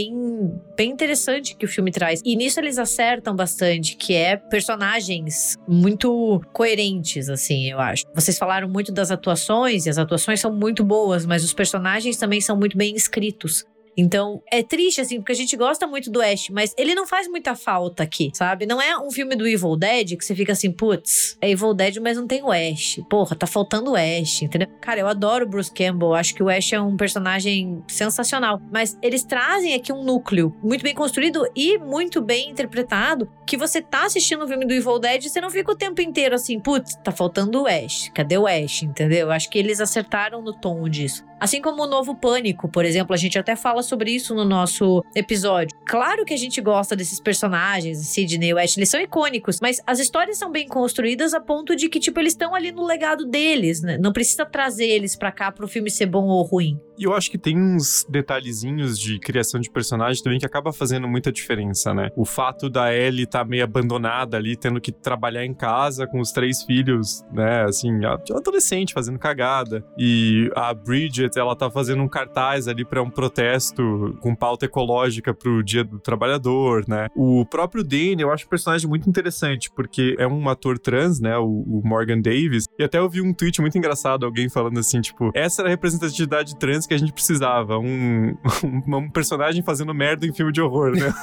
bem interessante que o filme traz. E nisso eles acertam bastante, que é personagens muito coerentes, assim, eu acho. Vocês falaram muito das atuações, e as atuações são muito boas, mas os personagens também são muito bem escritos. Então, é triste, assim, porque a gente gosta muito do Ash, mas ele não faz muita falta aqui, sabe? Não é um filme do Evil Dead que você fica assim, putz, é Evil Dead, mas não tem o Ash. Porra, tá faltando o Ash, entendeu? Cara, eu adoro o Bruce Campbell, acho que o Ash é um personagem sensacional. Mas eles trazem aqui um núcleo muito bem construído e muito bem interpretado, que você tá assistindo o filme do Evil Dead e você não fica o tempo inteiro assim, putz, tá faltando o Ash. Cadê o Ash, entendeu? Acho que eles acertaram no tom disso. Assim como o novo Pânico, por exemplo, a gente até fala sobre isso no nosso episódio. Claro que a gente gosta desses personagens, Sidney e Ash, eles são icônicos, mas as histórias são bem construídas a ponto de que, tipo, eles estão ali no legado deles, né? Não precisa trazer eles pra cá pro filme ser bom ou ruim. E eu acho que tem uns detalhezinhos de criação de personagem também que acaba fazendo muita diferença, né? O fato da Ellie estar meio abandonada ali, tendo que trabalhar em casa com os três filhos, né? Assim, adolescente fazendo cagada. E a Bridget, ela tá fazendo um cartaz ali pra um protesto com pauta ecológica pro Dia do Trabalhador, né? O próprio Danny, eu acho um personagem muito interessante, porque é um ator trans, né? O, o Morgan Davis. E até eu vi um tweet muito engraçado, alguém falando assim, tipo, essa era a representatividade trans que a gente precisava. Um, um, [laughs] um personagem fazendo merda em filme de horror, né?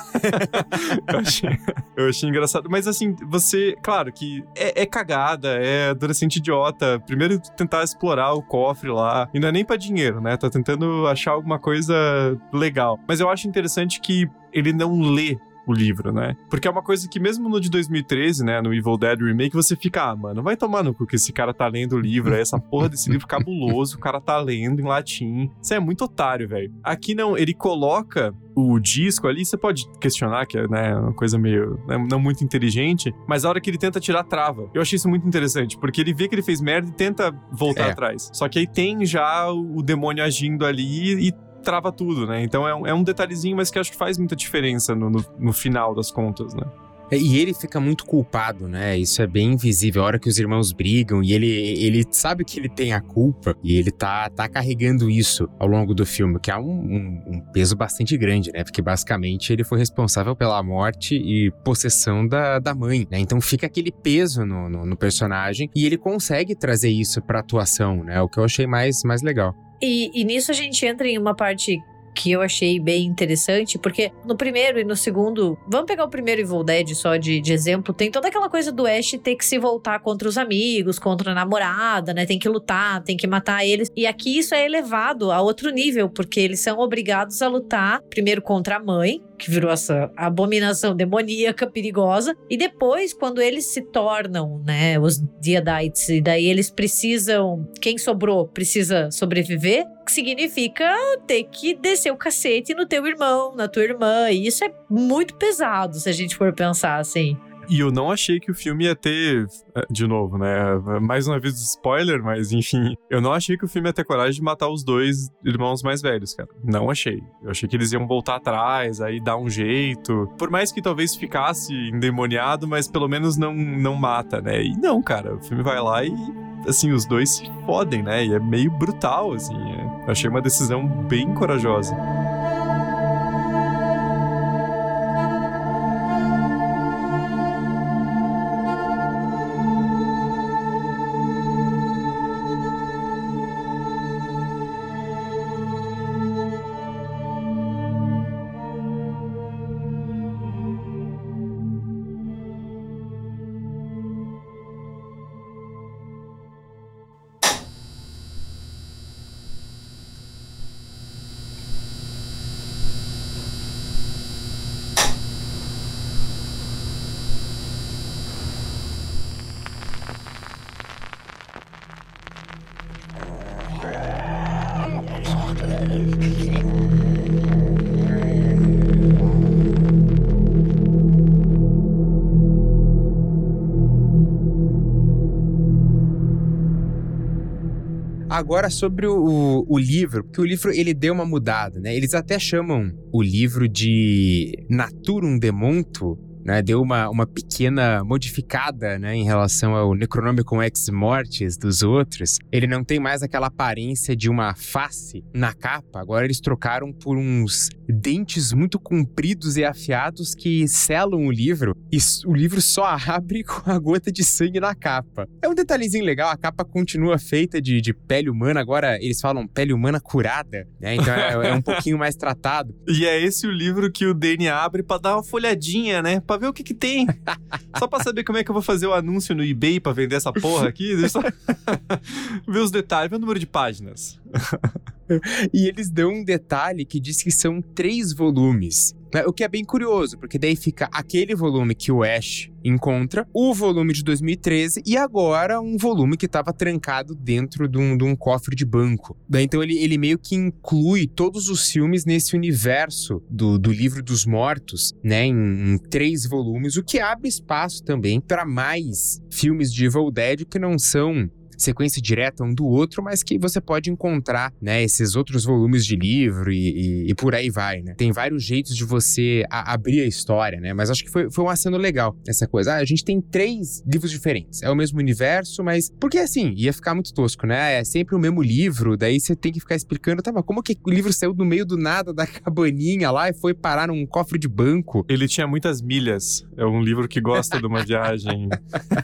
[laughs] eu, achei, eu achei engraçado. Mas assim, você, claro que é, é cagada, é adolescente idiota. Primeiro tentar explorar o cofre lá. E não é nem pra dinheiro, né? Tá tentando achar alguma coisa legal. Mas eu acho interessante que ele não lê o livro, né? Porque é uma coisa que mesmo no de 2013, né, no Evil Dead Remake, você fica, ah, mano, vai tomar no cu que esse cara tá lendo o livro, é essa porra desse livro cabuloso, o cara tá lendo em latim. Você é muito otário, velho. Aqui não, ele coloca o disco ali, você pode questionar que é né, uma coisa meio né, não muito inteligente, mas a hora que ele tenta tirar trava. Eu achei isso muito interessante, porque ele vê que ele fez merda e tenta voltar É. atrás. Só que aí tem já o demônio agindo ali e trava tudo, né? Então é um, é um detalhezinho, mas que acho que faz muita diferença no, no, no final das contas, né? E ele fica muito culpado, né? Isso é bem visível. A hora que os irmãos brigam e ele, ele sabe que ele tem a culpa e ele tá, tá carregando isso ao longo do filme, que é um, um- um peso bastante grande, né? Porque basicamente ele foi responsável pela morte e possessão da, da mãe, né? Então fica aquele peso no, no, no personagem e ele consegue trazer isso pra atuação, né? O que eu achei mais, mais legal. E, e nisso a gente entra em uma parte que eu achei bem interessante, porque no primeiro e no segundo, vamos pegar o primeiro Evil Dead só de, de exemplo, tem toda aquela coisa do Ash ter que se voltar contra os amigos, contra a namorada, né? Tem que lutar, tem que matar eles. E aqui isso é elevado a outro nível, porque eles são obrigados a lutar primeiro contra a mãe, que virou essa abominação demoníaca, perigosa. E depois, quando eles se tornam, né, os Deadites, e daí eles precisam. Quem sobrou precisa sobreviver, que significa ter que descer o cacete no teu irmão, na tua irmã. E isso é muito pesado, se a gente for pensar assim. E eu não achei que o filme ia ter. eh, De novo, né? Mais uma vez spoiler, mas enfim. Eu não achei que o filme ia ter coragem de matar os dois irmãos mais velhos, cara. Não achei. Eu achei que eles iam voltar atrás, aí dar um jeito. Por mais que talvez ficasse endemoniado, mas pelo menos não, não mata, né? E não, cara. O filme vai lá e. Assim, os dois se fodem, né? E é meio brutal, assim. é. Achei uma decisão bem corajosa. Agora sobre o, o, livro, porque o livro ele deu uma mudada, né? Eles até chamam o livro de Naturum Demonto, né? Deu uma, uma pequena modificada, né? Em relação ao Necronomicon Ex Mortis dos outros. Ele não tem mais aquela aparência de uma face na capa. Agora eles trocaram por uns dentes muito compridos e afiados que selam o livro. E o livro só [laughs] abre com a gota de sangue na capa. É um detalhezinho legal, a capa continua feita de, de pele humana, agora eles falam pele humana curada, né? Então é, é um pouquinho mais tratado. [laughs] E é esse o livro que o Danny abre pra dar uma folhadinha, né? Pra ver o que que tem. só pra saber como é que eu vou fazer o anúncio no eBay pra vender essa porra aqui. Deixa eu só [laughs] ver os detalhes, ver o número de páginas. [laughs] E eles dão um detalhe que diz que são três volumes. Né? O que é bem curioso, porque daí fica aquele volume que o Ash encontra, o volume de 2013 e agora um volume que estava trancado dentro de um, de um cofre de banco. Então ele, ele meio que inclui todos os filmes nesse universo do, do livro dos mortos, né, em, em três volumes, o que abre espaço também para mais filmes de Evil Dead que não são sequência direta um do outro, mas que você pode encontrar, né, esses outros volumes de livro e, e- e por aí vai, né? Tem vários jeitos de você a- abrir a história, né? Mas acho que foi, foi um aceno legal essa coisa. Ah, a gente tem três livros diferentes. É o mesmo universo, mas... Porque assim, ia ficar muito tosco, né? É sempre o mesmo livro, daí você tem que ficar explicando, tá, mas como que o livro saiu do meio do nada da [laughs] cabaninha lá e foi parar num cofre de banco? Ele tinha muitas milhas. É um livro que gosta de uma viagem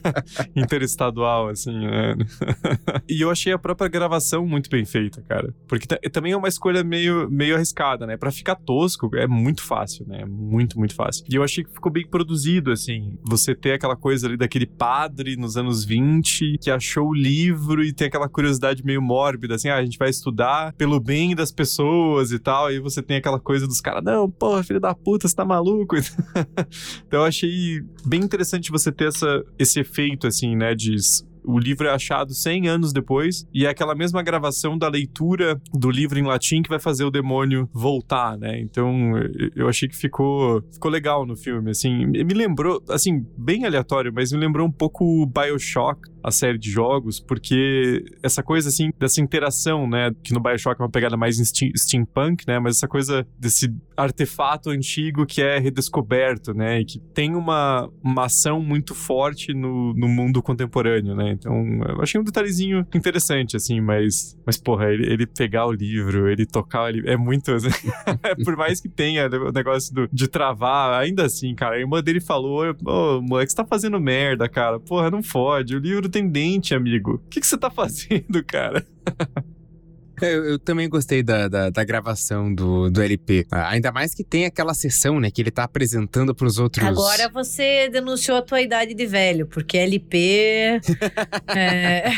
[laughs] interestadual, assim, né? [laughs] e eu achei a própria gravação muito bem feita, cara. Porque ta- também é uma escolha meio, meio arriscada, né? Pra ficar tosco é muito fácil, né? Muito, muito fácil. E eu achei que ficou bem produzido, assim. Você ter aquela coisa ali daquele padre nos anos 20 que achou o livro e tem aquela curiosidade meio mórbida, assim, ah, a gente vai estudar pelo bem das pessoas e tal. E você tem aquela coisa dos caras, não, porra, filho da puta, você tá maluco? [laughs] Então eu achei bem interessante você ter essa, esse efeito, assim, né, de o livro é achado 100 anos depois e é aquela mesma gravação da leitura do livro em latim que vai fazer o demônio voltar, né? Então eu- achei que ficou, ficou legal no filme, assim. Me lembrou, assim, bem aleatório, mas me lembrou um pouco o Bioshock, a série de jogos, porque essa coisa, assim, dessa interação, né? Que no Bioshock é uma pegada mais steam- steampunk, né? Mas essa coisa desse artefato antigo que é redescoberto, né? E que tem uma, uma ação muito forte no, no mundo contemporâneo, né? Então, eu achei um detalhezinho interessante, assim, mas, mas porra, ele, ele pegar o livro, ele tocar, ele, é muito. assim, [laughs] Por mais que tenha o negócio do- de travar, ainda assim, cara, a irmã dele falou: Ô, moleque, você tá fazendo merda, cara. Porra, não fode. O livro tem dente, amigo. O que, que você tá fazendo, cara? [laughs] Eu, eu também gostei da, da, da gravação do, do LP. Ah, Ainda mais que tem aquela sessão, né, que ele tá apresentando pros outros. Agora você denunciou a tua idade de velho, porque LP. [laughs] é,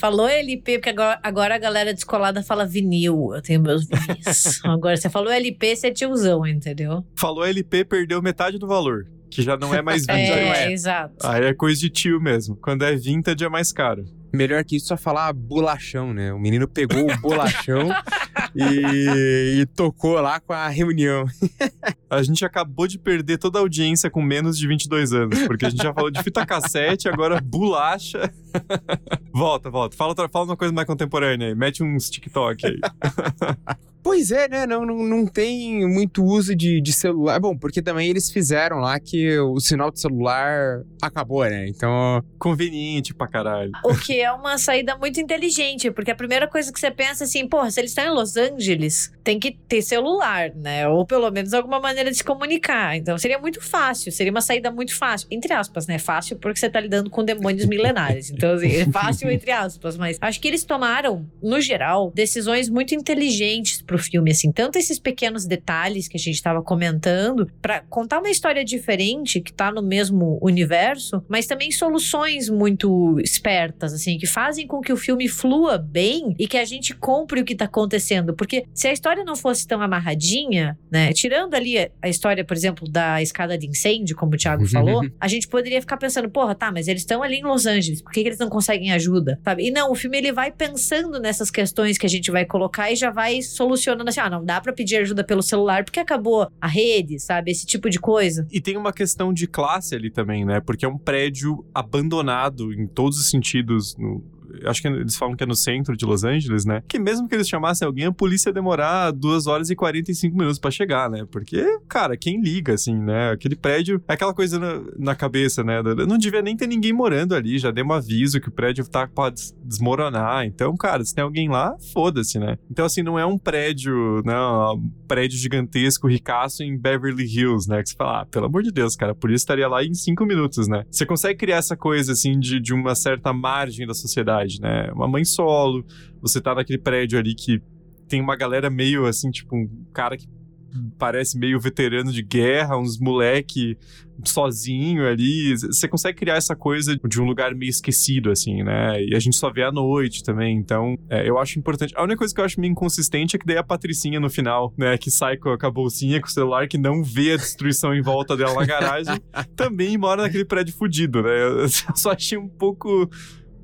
Falou LP, porque agora, agora a galera descolada fala vinil. Eu tenho meus vinis. [laughs] agora você falou LP, você é tiozão, entendeu? Falou LP, perdeu metade do valor. Que já não é mais já [laughs] vintage. não É, é. exato. Aí é coisa de tio mesmo. Quando é vintage é mais caro. Melhor que isso, só falar bolachão, né? O menino pegou o bolachão [laughs] e, e tocou lá com a reunião. [laughs] A gente acabou de perder toda a audiência com menos de 22 anos, porque a gente já falou de fita cassete, agora bolacha. volta, volta. Fala, fala uma coisa mais contemporânea aí. Mete uns TikTok aí. Pois é, né? Não, não, não tem muito uso de, de celular. Bom, porque também eles fizeram lá que o sinal de celular acabou, né? Então, Conveniente pra caralho. O que é uma saída muito inteligente, porque a primeira coisa que você pensa assim, porra, se eles estão em Los Angeles, tem que ter celular, né? Ou pelo menos alguma maneira de se comunicar. Então seria muito fácil, seria uma saída muito fácil. Entre aspas, né? Fácil porque você tá lidando com demônios milenares. Então, assim, é fácil entre aspas. Mas acho que eles tomaram, no geral, decisões muito inteligentes pro filme, assim. Tanto esses pequenos detalhes que a gente tava comentando, pra contar uma história diferente, que tá no mesmo universo, mas também soluções muito espertas, assim, que fazem com que o filme flua bem e que a gente compre o que tá acontecendo. Porque se a história não fosse tão amarradinha, né, tirando ali a- a história, por exemplo, da escada de incêndio, como o Thiago falou, a gente poderia ficar pensando, porra, tá, mas eles estão ali em Los Angeles, por que, que eles não conseguem ajuda? Sabe? E não, o filme ele vai pensando nessas questões que a gente vai colocar e já vai solucionando assim, ah, não dá pra pedir ajuda pelo celular porque acabou a rede, sabe? Esse tipo de coisa. E tem uma questão de classe ali também, né? Porque é um prédio abandonado em todos os sentidos. No, acho que eles falam que é no centro de Los Angeles, né? Que mesmo que eles chamassem alguém, a polícia ia demorar 2 horas e 45 minutos pra chegar, né? Porque, cara, quem liga, assim, né? Aquele prédio é aquela coisa na, na cabeça, né? Não devia nem ter ninguém morando ali. Já deu um aviso que o prédio tá des- desmoronar. Então, cara, se tem alguém lá, foda-se, né? Então, assim, não é um prédio, né? Um prédio gigantesco, ricaço em Beverly Hills, né? Que você fala, ah, pelo amor de Deus, cara, a polícia estaria lá em cinco minutos, né? Você consegue criar essa coisa, assim, de, de uma certa margem da sociedade, né? Uma mãe solo, você tá naquele prédio ali que tem uma galera meio, assim, tipo, um cara que parece meio veterano de guerra, uns moleque sozinho ali. Você consegue criar essa coisa de um lugar meio esquecido, assim, né? E a gente só vê à noite também. Então, é, eu acho importante. A única coisa que eu acho meio inconsistente é que daí a Patricinha no final, né? Que sai com a, com a bolsinha, com o celular, que não vê a destruição em volta dela na garagem, [laughs] também mora naquele prédio fudido, né? Eu [laughs] só achei um pouco.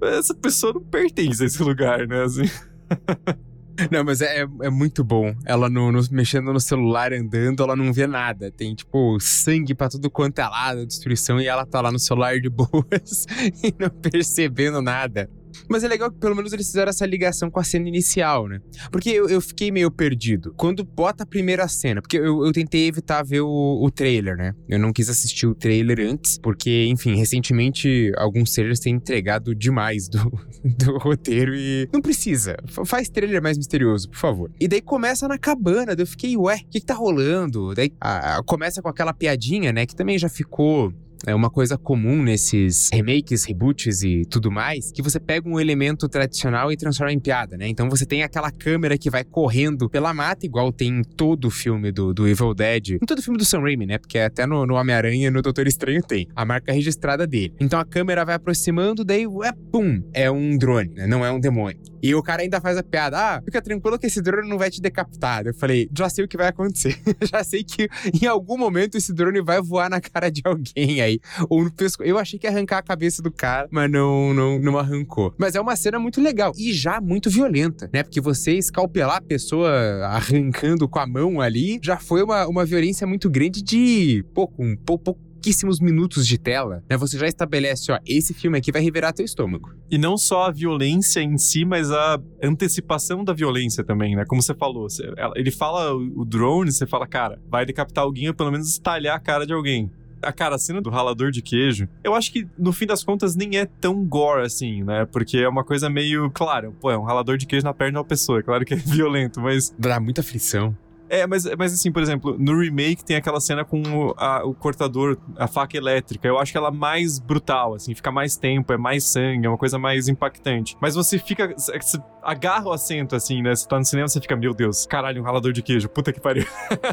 Essa pessoa não pertence a esse lugar, né? Assim. [laughs] Não, mas é, é- é muito bom. Ela no, no- mexendo no celular, andando, ela não vê nada. Tem, tipo, sangue pra tudo quanto é lado, destruição, e ela tá lá no celular de boas [laughs] e não percebendo nada. Mas é legal que pelo menos eles fizeram essa ligação com a cena inicial, né? Porque eu, eu fiquei meio perdido. Quando bota a primeira cena, porque eu, eu tentei evitar ver o, o trailer, né? Eu não quis assistir o trailer antes, porque, enfim, recentemente alguns trailers têm entregado demais do, [laughs] do roteiro e não precisa. Faz trailer mais misterioso, por favor. E daí começa na cabana, daí eu fiquei, ué, o que, que tá rolando? Daí ah, começa com aquela piadinha, né? Que também já ficou. É uma coisa comum nesses remakes, reboots e tudo mais, que você pega um elemento tradicional e transforma em piada, né? Então você tem aquela câmera que vai correndo pela mata, igual tem em todo o filme do, do Evil Dead. Em todo o filme do Sam Raimi, né? Porque até no, no Homem-Aranha e no Doutor Estranho tem a marca registrada dele. Então a câmera vai aproximando, daí, ué, pum, é um drone, né? Não é um demônio. E o cara ainda faz a piada, ah, fica tranquilo que esse drone não vai te decapitar. Eu falei, já sei o que vai acontecer. [laughs] já sei que em algum momento esse drone vai voar na cara de alguém aí. Ou no pescoço. Eu achei que ia arrancar a cabeça do cara, mas não, não, não arrancou. Mas é uma cena muito legal e já muito violenta, né? Porque você escalpelar a pessoa arrancando com a mão ali já foi uma, uma violência muito grande de pouco, um pou- pouquíssimos minutos de tela, né? Você já estabelece, ó, esse filme aqui vai revirar teu estômago. E não só a violência em si, mas a antecipação da violência também, né? Como você falou, você- ele fala o o drone, você fala, cara, vai decapitar alguém ou pelo menos estalhar a cara de alguém. A cara, a cena do ralador de queijo, eu acho que no fim das contas nem é tão gore assim, né? Porque é uma coisa meio. Claro, pô, é um ralador de queijo na perna de uma pessoa, é claro que é [laughs] violento, mas Dá muita aflição. É, mas, mas assim, por exemplo, no remake tem aquela cena com o, a- o cortador, a faca elétrica. Eu acho que ela é mais brutal, assim, fica mais tempo, é mais sangue, é uma coisa mais impactante. Mas você fica. Você agarra o assento, assim, né? Você tá no cinema, você fica, meu Deus, caralho, um ralador de queijo, puta que pariu.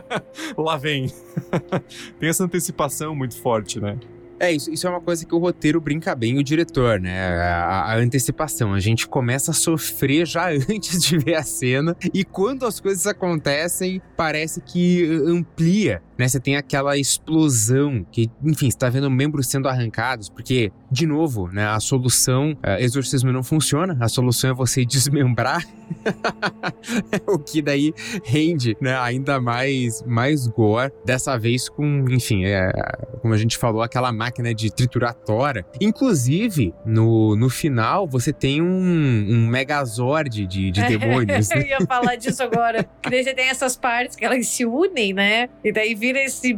[laughs] Lá vem. [laughs] tem essa antecipação muito forte, né? É, isso, isso é uma coisa que o roteiro brinca bem, o diretor, né? A, a antecipação. A gente começa a sofrer já [laughs] antes de ver a cena, e quando as coisas acontecem, parece que amplia, né? Você tem aquela explosão, que, enfim, você tá vendo membros sendo arrancados, porque, de novo, né? A solução, é, exorcismo não funciona, a solução é você [laughs] desmembrar, o que daí rende, né? Ainda mais, mais gore, dessa vez com, enfim, é, como a gente falou, aquela máquina de triturar tora. Inclusive, no, no final, você tem um, um megazord de, de [laughs] demônios. Eu né? ia falar disso agora. Que daí você tem essas partes que elas se unem, né? E daí vira esse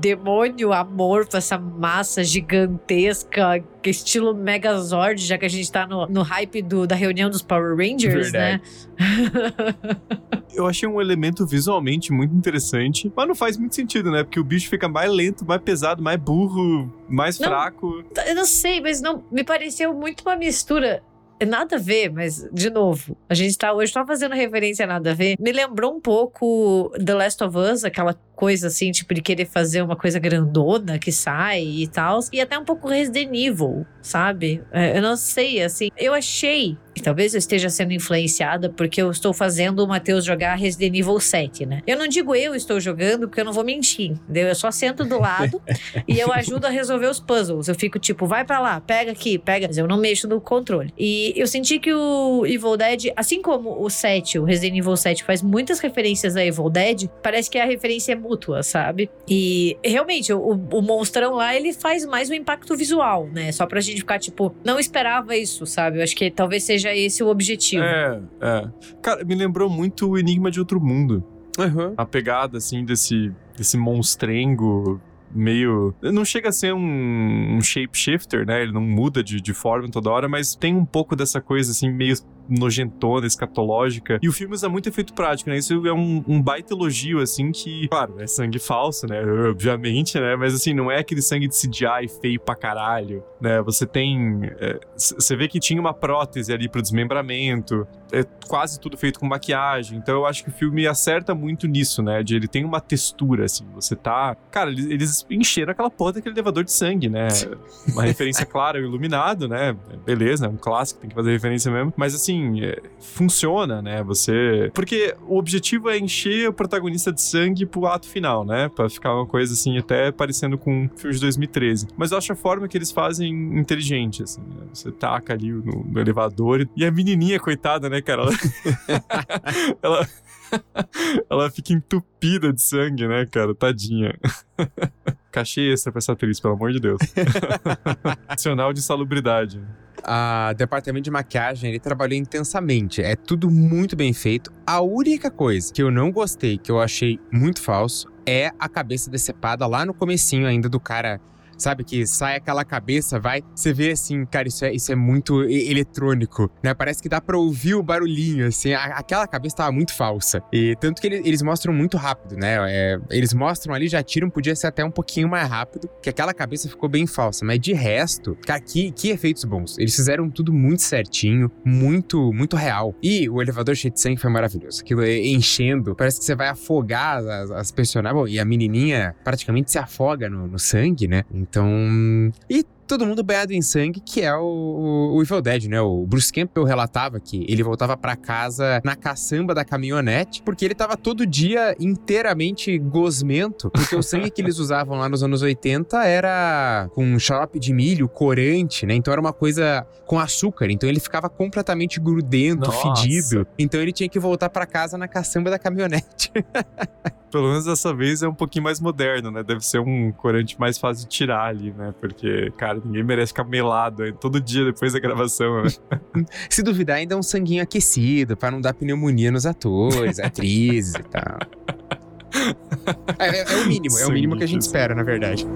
demônio amorfo, essa massa gigantesca, que é estilo Megazord, já que a gente tá no, no hype do, da reunião dos Power Rangers, Verdade. né? [laughs] Eu achei um elemento visualmente muito interessante, mas não faz muito sentido, né? Porque o bicho fica mais lento, mais pesado, mais burro, mais Não. fraco. Eu não sei, mas não me pareceu muito uma mistura. É Nada a ver, mas, de novo, a gente tá hoje só fazendo referência a nada a ver. Me lembrou um pouco The Last of Us, aquela coisa assim, tipo, de querer fazer uma coisa grandona que sai e tal. E até um pouco Resident Evil, sabe? É, eu não sei, assim. Eu achei, e talvez eu esteja sendo influenciada porque eu estou fazendo o Matheus jogar Resident Evil 7, né? Eu não digo eu estou jogando porque eu não vou mentir, entendeu? Eu só sento do lado [laughs] e eu ajudo a resolver os puzzles. Eu fico tipo, vai pra lá, pega aqui, pega. Mas eu não mexo no controle. E eu senti que o Evil Dead, assim como o 7, o Resident Evil 7, faz muitas referências a Evil Dead, parece que a referência é mútua, sabe? E realmente, o, o monstrão lá, ele faz mais um impacto visual, né? Só pra gente ficar tipo, não esperava isso, sabe? Eu acho que talvez seja esse o objetivo. É, é. Cara, me lembrou muito o Enigma de Outro Mundo. Aham. A pegada, assim, desse, desse monstrengo meio. Não chega a ser um, um shapeshifter, né? Ele não muda de, de forma toda hora, mas tem um pouco dessa coisa, assim, meio nojentona, escatológica. E o filme usa muito efeito prático, né? Isso é um, um baita elogio, assim, que, claro, é sangue falso, né? [laughs] Obviamente, né? Mas, assim, não é aquele sangue de CGI feio pra caralho, né? Você tem. é, Você vê que tinha uma prótese ali pro desmembramento, é quase tudo feito com maquiagem. Então eu acho que o filme acerta muito nisso, né? De ele tem uma textura, assim. Você tá. Cara, eles, encheram aquela porra daquele elevador de sangue, né? Uma referência clara ao iluminado, né? Beleza, é um clássico, tem que fazer referência mesmo. Mas assim, é, funciona, né? Você. Porque o objetivo é encher o protagonista de sangue pro ato final, né? Pra ficar uma coisa assim, até parecendo com o filme de 2013. Mas eu acho a forma que eles fazem inteligente, assim. né? Você taca ali no, no elevador e a menininha, coitada, né, cara? Ela. [laughs] ela... ela fica entupida de sangue, né, cara? Tadinha. Cachê extra pra essa atriz, pelo amor de Deus. [laughs] Nacional de salubridade. A departamento de maquiagem, ele trabalhou intensamente. É tudo muito bem feito. A única coisa que eu não gostei, que eu achei muito falso, é a cabeça decepada lá no comecinho ainda do cara. Sabe, que sai aquela cabeça, vai. Você vê assim, cara, isso é, isso é muito eletrônico, né? Parece que dá pra ouvir o barulhinho, assim. A- aquela cabeça tava muito falsa. E tanto que ele- eles mostram muito rápido, né? É, eles mostram ali, já tiram, podia ser até um pouquinho mais rápido, que aquela cabeça ficou bem falsa. Mas de resto, cara, que, que efeitos bons. Eles fizeram tudo muito certinho, muito, muito real. E o elevador cheio de sangue foi maravilhoso. Aquilo é- enchendo, parece que você vai afogar as, as personagens. Bom, e a menininha praticamente se afoga no, no sangue, né? Então. E todo mundo banhado em sangue, que é o, o, Evil Dead, né? O Bruce Campbell relatava que ele voltava pra casa na caçamba da caminhonete, porque ele tava todo dia inteiramente gosmento, porque o sangue que eles [laughs] usavam lá nos anos 80 era com xarope de milho, corante, né? Então era uma coisa com açúcar, então ele ficava completamente grudento, Nossa. fedido. Então ele tinha que voltar pra casa na caçamba da caminhonete. [laughs] Pelo menos dessa vez é um pouquinho mais moderno, né? Deve ser um corante mais fácil de tirar ali, né? Porque, cara, ninguém merece ficar melado aí todo dia depois da gravação, né? [laughs] Se duvidar, ainda é um sanguinho aquecido, pra não dar pneumonia nos atores, atrizes e tal. [laughs] É, é- é o mínimo, é o mínimo que a gente espera, na verdade.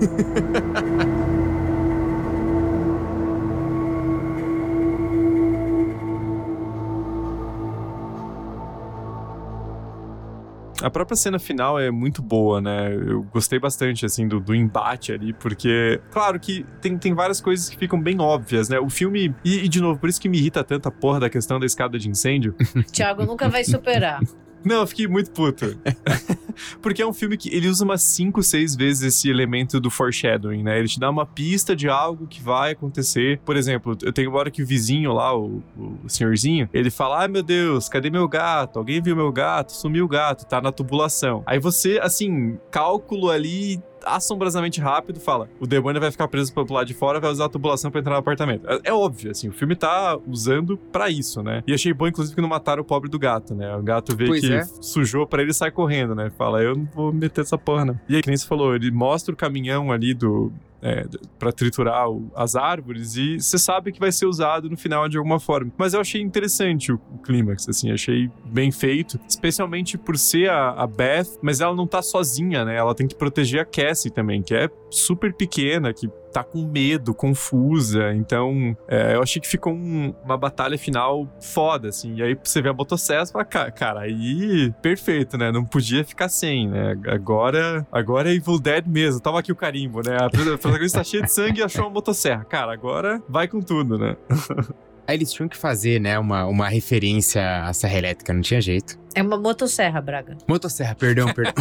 A própria cena final é muito boa, né? Eu gostei bastante, assim, do, do embate ali, porque, claro que tem, tem várias coisas que ficam bem óbvias, né? O filme. E, e, de novo, por isso que me irrita tanto a porra da questão da escada de incêndio. [laughs] Thiago nunca vai superar. [laughs] Não, eu fiquei muito puto. [laughs] Porque é um filme que ele usa umas 5, 6 vezes esse elemento do foreshadowing, né? Ele te dá uma pista de algo que vai acontecer. Por exemplo, eu tenho uma hora que o vizinho lá, o, o senhorzinho, ele fala: Ai meu Deus, cadê meu gato? Alguém viu meu gato? Sumiu o gato, tá na tubulação. Aí você, assim, cálculo ali assombrosamente rápido, fala: o demônio vai ficar preso pro lado de fora, vai usar a tubulação pra entrar no apartamento. É, é óbvio, assim, o filme tá usando para isso, né? E achei bom, inclusive, que não mataram o pobre do gato, né? O gato vê pois que é. sujou para ele sai correndo, né? Fala, eu não vou meter essa porra, não. E aí, que nem você falou, ele mostra o caminhão ali do, é, para triturar o, as árvores e você sabe que vai ser usado no final de alguma forma. Mas eu achei interessante o, o clímax, assim, achei bem feito, especialmente por ser a, a, Beth, mas ela não tá sozinha, né? Ela tem que proteger a Cassie também, que é super pequena, que tá com medo, confusa. Então, é, eu achei que ficou um, uma batalha final foda, assim. E aí você vê a motosserra e fala, cara, cara, aí perfeito, né? Não podia ficar sem, né? Agora, agora é Evil Dead mesmo. Toma aqui o carimbo, né? A protagonista tá cheia de sangue e achou uma motosserra. Cara, agora vai com tudo, né? [laughs] Aí eles tinham que fazer, né, uma, uma referência à serra elétrica, não tinha jeito. É uma motosserra, Braga. Motosserra, perdão, perdão.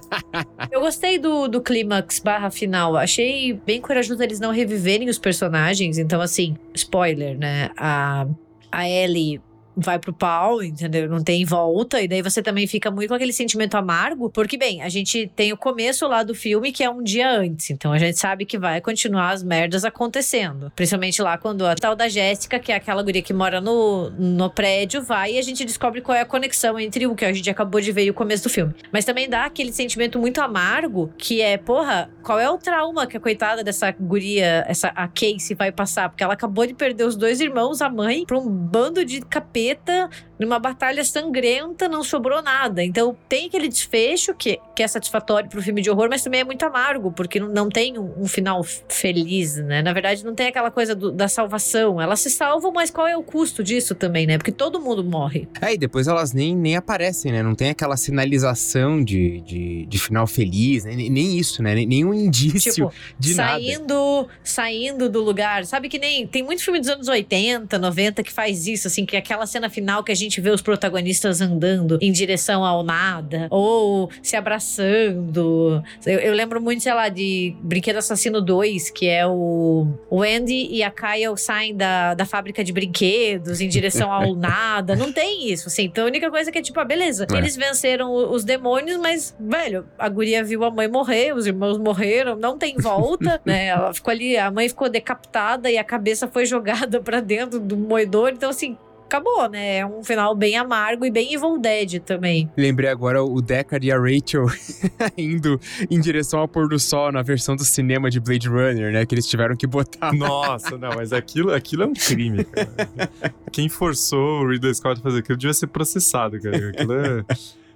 [laughs] Eu gostei do, do clímax barra final. Achei bem corajoso eles não reviverem os personagens. Então, assim, spoiler, né? A, a Ellie vai pro pau, entendeu? Não tem volta. E daí você também fica muito com aquele sentimento amargo. Porque, bem, a gente tem o começo lá do filme, que é um dia antes. Então a gente sabe que vai continuar as merdas acontecendo. Principalmente lá quando a tal da Jéssica, que é aquela guria que mora no, no prédio, vai e a gente descobre qual é a conexão entre o que a gente acabou de ver e o começo do filme. Mas também dá aquele sentimento muito amargo, que é, porra, qual é o trauma que a coitada dessa guria, essa a Casey, vai passar? Porque ela acabou de perder os dois irmãos, a mãe, pra um bando de capeta planeta numa batalha sangrenta, não sobrou nada. Então tem aquele desfecho que, que é satisfatório pro filme de horror, mas também é muito amargo, porque não, não tem um, um final feliz, né? Na verdade, não tem aquela coisa do, da salvação. Elas se salvam, mas qual é o custo disso também, né? Porque todo mundo morre. É, e depois elas nem, nem aparecem, né? Não tem aquela sinalização de, de, de final feliz, né? nem, nem isso, né? Nem, nenhum indício tipo, de saindo, nada. Saindo do lugar. Sabe que nem. Tem muito filme dos anos 80, 90 que faz isso, assim, que é aquela cena final que a gente vê os protagonistas andando em direção ao nada, ou se abraçando. Eu, eu lembro muito, sei lá, de Brinquedo Assassino 2, que é o, o Andy e a Kyle saem da, da fábrica de brinquedos em direção ao [laughs] nada. Não tem isso, assim. Então a única coisa que é tipo, ah, beleza, É. eles venceram os demônios, mas, velho, a guria viu a mãe morrer, os irmãos morreram, não tem volta, [laughs] né? Ela ficou ali, a mãe ficou decapitada e a cabeça foi jogada pra dentro do moedor. Então, assim, acabou, né? É um final bem amargo e bem Evil Dead também. Lembrei agora o Deckard e a Rachel [laughs] indo em direção ao pôr do sol na versão do cinema de Blade Runner, né? Que eles tiveram que botar. Nossa, não, mas aquilo, aquilo é um crime, cara. Quem forçou o Ridley Scott a fazer aquilo devia ser processado, cara. Aquilo é...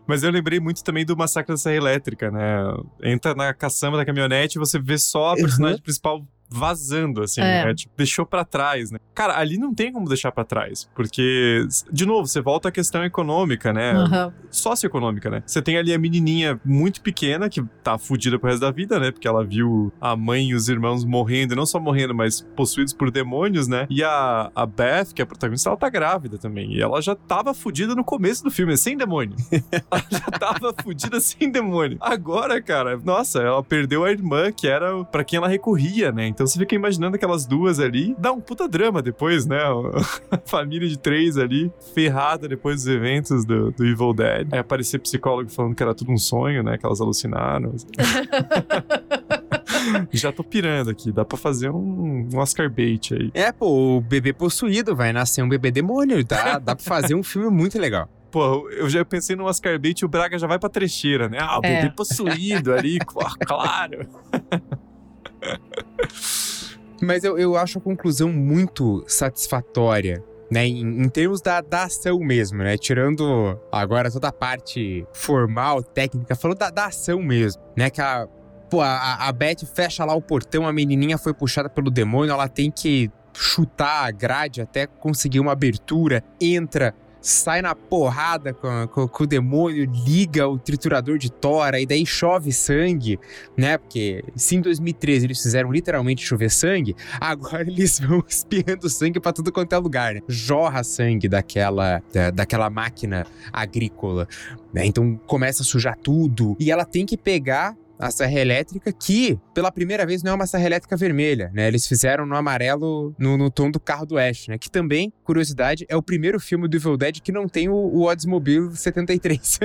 Mas eu lembrei muito também do Massacre da Serra Elétrica, né? Entra na caçamba da caminhonete e você vê só a personagem principal vazando, assim, É. né? Tipo, deixou pra trás, né? Cara, ali não tem como deixar pra trás, porque, de novo, você volta à questão econômica, né? Aham. socioeconômica, né? Você tem ali a menininha muito pequena que tá fudida pro resto da vida, né? Porque ela viu a mãe e os irmãos morrendo, e não só morrendo, mas possuídos por demônios, né? E a, a Beth, que é a protagonista, ela tá grávida também. E ela já tava fudida no começo do filme, sem demônio. [laughs] ela já tava fudida sem demônio. Agora, cara, nossa, ela perdeu a irmã, que era pra quem ela recorria, né? Então você fica imaginando aquelas duas ali. Dá um puta drama depois, né? [laughs] A família de três ali, ferrada depois dos eventos do, do Evil Dead. Aí aparecer psicólogo falando que era tudo um sonho, né? Que elas alucinaram. [laughs] Já tô pirando aqui, dá pra fazer um, um Oscar bait aí. É, pô, o bebê possuído vai nascer um bebê demônio. Dá, dá pra fazer um filme muito legal. [laughs] Pô, eu já pensei no Oscar bait e o Braga já vai pra trecheira, né? Ah, o É. bebê possuído ali, cl- claro. Mas eu, eu acho a conclusão muito satisfatória. Né, em, em termos da, da ação mesmo, né? Tirando agora toda a parte formal, técnica, falando da, da ação mesmo, né? Que a, pô, a, a Beth fecha lá o portão, a menininha foi puxada pelo demônio, ela tem que chutar a grade até conseguir uma abertura, entra, sai na porrada com, com, com o demônio, liga o triturador de tora e daí chove sangue, né? Porque se em 2013 eles fizeram literalmente chover sangue, [laughs] agora eles vão espirrando sangue pra tudo quanto é lugar, né? Jorra sangue daquela, da, daquela máquina agrícola, né? Então começa a sujar tudo e ela tem que pegar a serra elétrica, que pela primeira vez não é uma serra elétrica vermelha, né? Eles fizeram no amarelo, no, no tom do carro do Ash, né? Que também, curiosidade, é o primeiro filme do Evil Dead que não tem o, o Oldsmobile 73.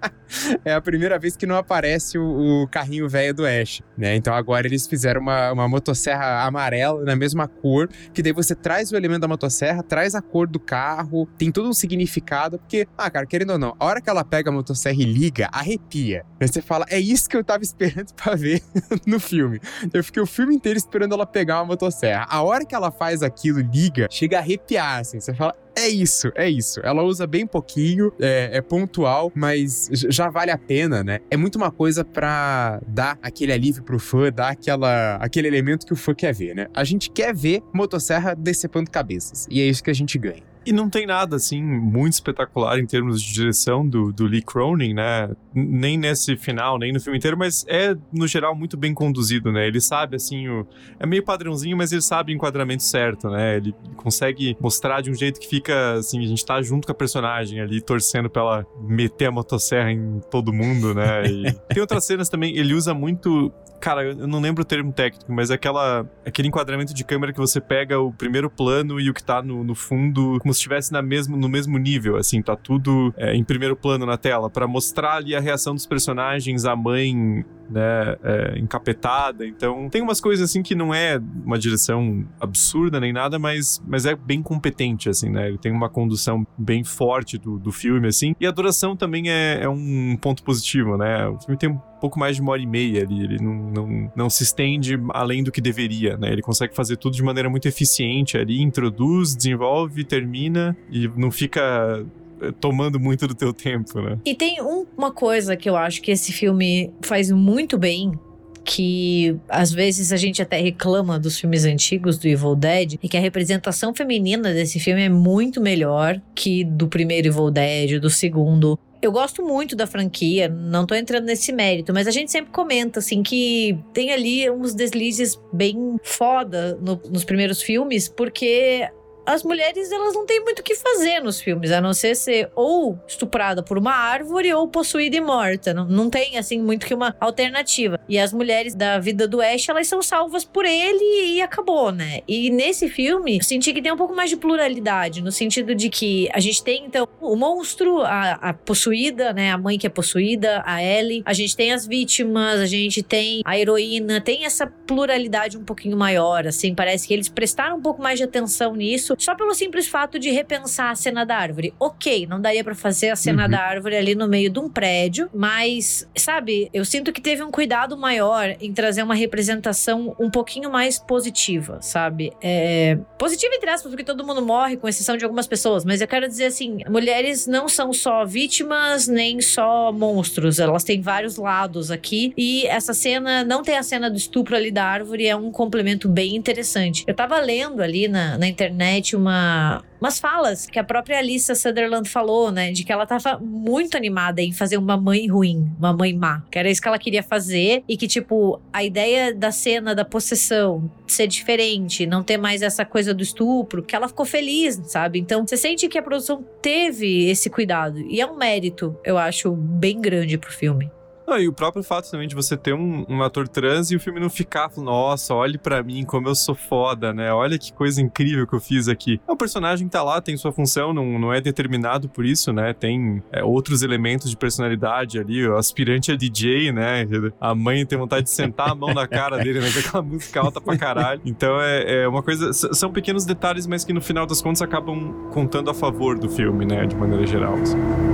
[laughs] é a primeira vez que não aparece o, o carrinho velho do Ash, né? Então agora eles fizeram uma, uma motosserra amarela na mesma cor, que daí você traz o elemento da motosserra, traz a cor do carro, tem todo um significado, porque, ah, cara, querendo ou não, a hora que ela pega a motosserra e liga, arrepia. Você fala, é isso que eu tava esperando pra ver [laughs] no filme. Eu fiquei o filme inteiro esperando ela pegar uma motosserra. A hora que ela faz aquilo, liga, chega a arrepiar, assim. Você fala, é isso, é isso. Ela usa bem pouquinho, é, é, pontual, mas já vale a pena, né? É muito uma coisa pra dar aquele alívio pro fã, dar aquela, aquele elemento que o fã quer ver, né? A gente quer ver motosserra decepando cabeças. E é isso que a gente ganha. E não tem nada, assim, muito espetacular em termos de direção do, do Lee Cronin, né? Nem nesse final, nem no filme inteiro, mas é, no geral, muito bem conduzido, né? Ele sabe, assim, o... é meio padrãozinho, mas ele sabe o enquadramento certo, né? Ele consegue mostrar de um jeito que fica, assim, a gente tá junto com a personagem ali, torcendo pra ela meter a motosserra em todo mundo, né? E [laughs] tem outras cenas também, ele usa muito cara, eu não lembro o termo técnico, mas aquela, aquele enquadramento de câmera que você pega o primeiro plano e o que tá no, no fundo, como se estivesse na mesmo, no mesmo nível, assim, tá tudo é, em primeiro plano na tela, para mostrar ali a reação dos personagens, a mãe né, é, encapetada. Então, tem umas coisas assim que não é uma direção absurda nem nada, mas, mas é bem competente, assim, né? Ele tem uma condução bem forte do, do filme, assim. E a duração também é, é um ponto positivo, né? O filme tem pouco mais de uma hora e meia ali, ele não, não, não se estende além do que deveria, né? Ele consegue fazer tudo de maneira muito eficiente ali, introduz, desenvolve, termina e não fica tomando muito do teu tempo, né? E tem um, uma coisa que eu acho que esse filme faz muito bem, que às vezes a gente até reclama dos filmes antigos do Evil Dead e que a representação feminina desse filme é muito melhor que do primeiro Evil Dead, do segundo. Eu gosto muito da franquia, não tô entrando nesse mérito, mas a gente sempre comenta, assim, que tem ali uns deslizes bem foda no, nos primeiros filmes, porque as mulheres elas não têm muito o que fazer nos filmes, a não ser ser ou estuprada por uma árvore ou possuída e morta. Não, não tem, assim, muito que uma alternativa. E as mulheres da vida do Ash, elas são salvas por ele e acabou, né? E nesse filme, eu senti que tem um pouco mais de pluralidade, no sentido de que a gente tem, então, o monstro, a, a possuída, né? A mãe que é possuída, a Ellie. A gente tem as vítimas, a gente tem a heroína. Tem essa pluralidade um pouquinho maior, assim. Parece que eles prestaram um pouco mais de atenção nisso só pelo simples fato de repensar a cena da árvore. Ok, não daria para fazer a cena uhum. da árvore ali no meio de um prédio, mas, sabe, eu sinto que teve um cuidado maior em trazer uma representação um pouquinho mais positiva, sabe? É... Positiva entre aspas, porque todo mundo morre, com exceção de algumas pessoas, mas eu quero dizer assim: mulheres não são só vítimas, nem só monstros, elas têm vários lados aqui, e essa cena, não tem a cena do estupro ali da árvore, é um complemento bem interessante. Eu tava lendo ali na, na internet uma, umas falas que a própria Alissa Sutherland falou, né? De que ela tava muito animada em fazer uma mãe ruim, uma mãe má. Que era isso que ela queria fazer. E que, tipo, a ideia da cena da possessão ser diferente, não ter mais essa coisa do estupro, que ela ficou feliz, sabe? Então, você sente que a produção teve esse cuidado. E é um mérito, eu acho, bem grande pro filme. Ah, e o próprio fato também de você ter um, um ator trans e o filme não ficar, nossa, olhe para mim como eu sou foda, né? Olha que coisa incrível que eu fiz aqui. É um personagem tá lá, tem sua função, não, não é determinado por isso, né? Tem é, outros elementos de personalidade ali. O aspirante é DJ, né? A mãe tem vontade de sentar a mão na cara dele, né? Com aquela música alta pra caralho. Então é, é uma coisa. São pequenos detalhes, mas que no final das contas acabam contando a favor do filme, né? De maneira geral. Assim.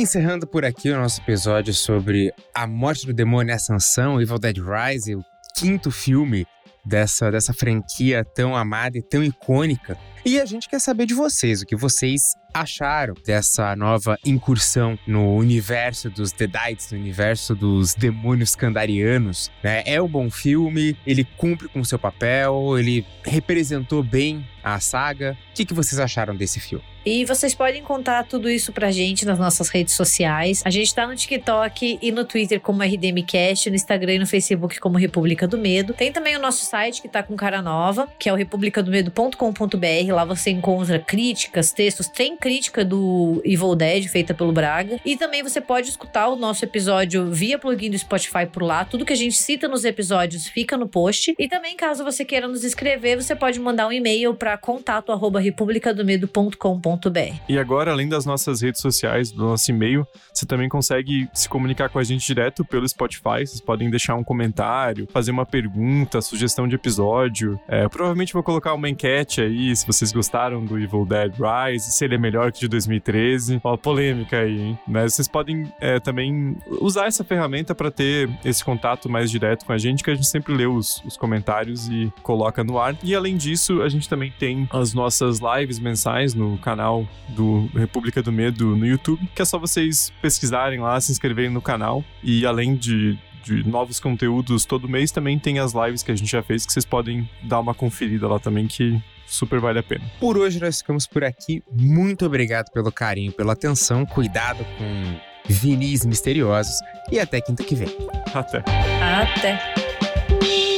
Encerrando por aqui o nosso episódio sobre A Morte do Demônio e Ascensão, Evil Dead Rise, o quinto filme dessa, dessa franquia tão amada e tão icônica. E a gente quer saber de vocês, o que vocês acharam dessa nova incursão no universo dos Deadites, no universo dos demônios candarianos. Né? É um bom filme, ele cumpre com seu papel, ele representou bem a saga. O que, que vocês acharam desse filme? E vocês podem contar tudo isso pra gente nas nossas redes sociais. A gente tá no TikTok e no Twitter como RDMcast, no Instagram e no Facebook como República do Medo. Tem também o nosso site que tá com cara nova, que é o republicadomedo.com.br. Lá você encontra críticas, textos, tem crítica do Evil Dead feita pelo Braga. E também você pode escutar o nosso episódio via plugin do Spotify por lá. Tudo que a gente cita nos episódios fica no post. E também, caso você queira nos escrever, você pode mandar um e-mail para contato@republicadomedo.com.br E agora, além das nossas redes sociais, do nosso e-mail, você também consegue se comunicar com a gente direto pelo Spotify. Vocês podem deixar um comentário, fazer uma pergunta, sugestão de episódio. É, provavelmente vou colocar uma enquete aí, se vocês gostaram do Evil Dead Rise, se ele é melhor que de 2013. Ó, polêmica aí, hein? Mas vocês podem é, também usar essa ferramenta para ter esse contato mais direto com a gente, que a gente sempre lê os, os comentários e coloca no ar. E além disso, a gente também tem as nossas lives mensais no canal do República do Medo no YouTube, que é só vocês pesquisarem lá, se inscreverem no canal. E além de, de novos conteúdos todo mês, também tem as lives que a gente já fez, que vocês podem dar uma conferida lá também, que super vale a pena. Por hoje nós ficamos por aqui. Muito obrigado pelo carinho, pela atenção. Cuidado com vinis misteriosos. E até quinta que vem. Até. Até.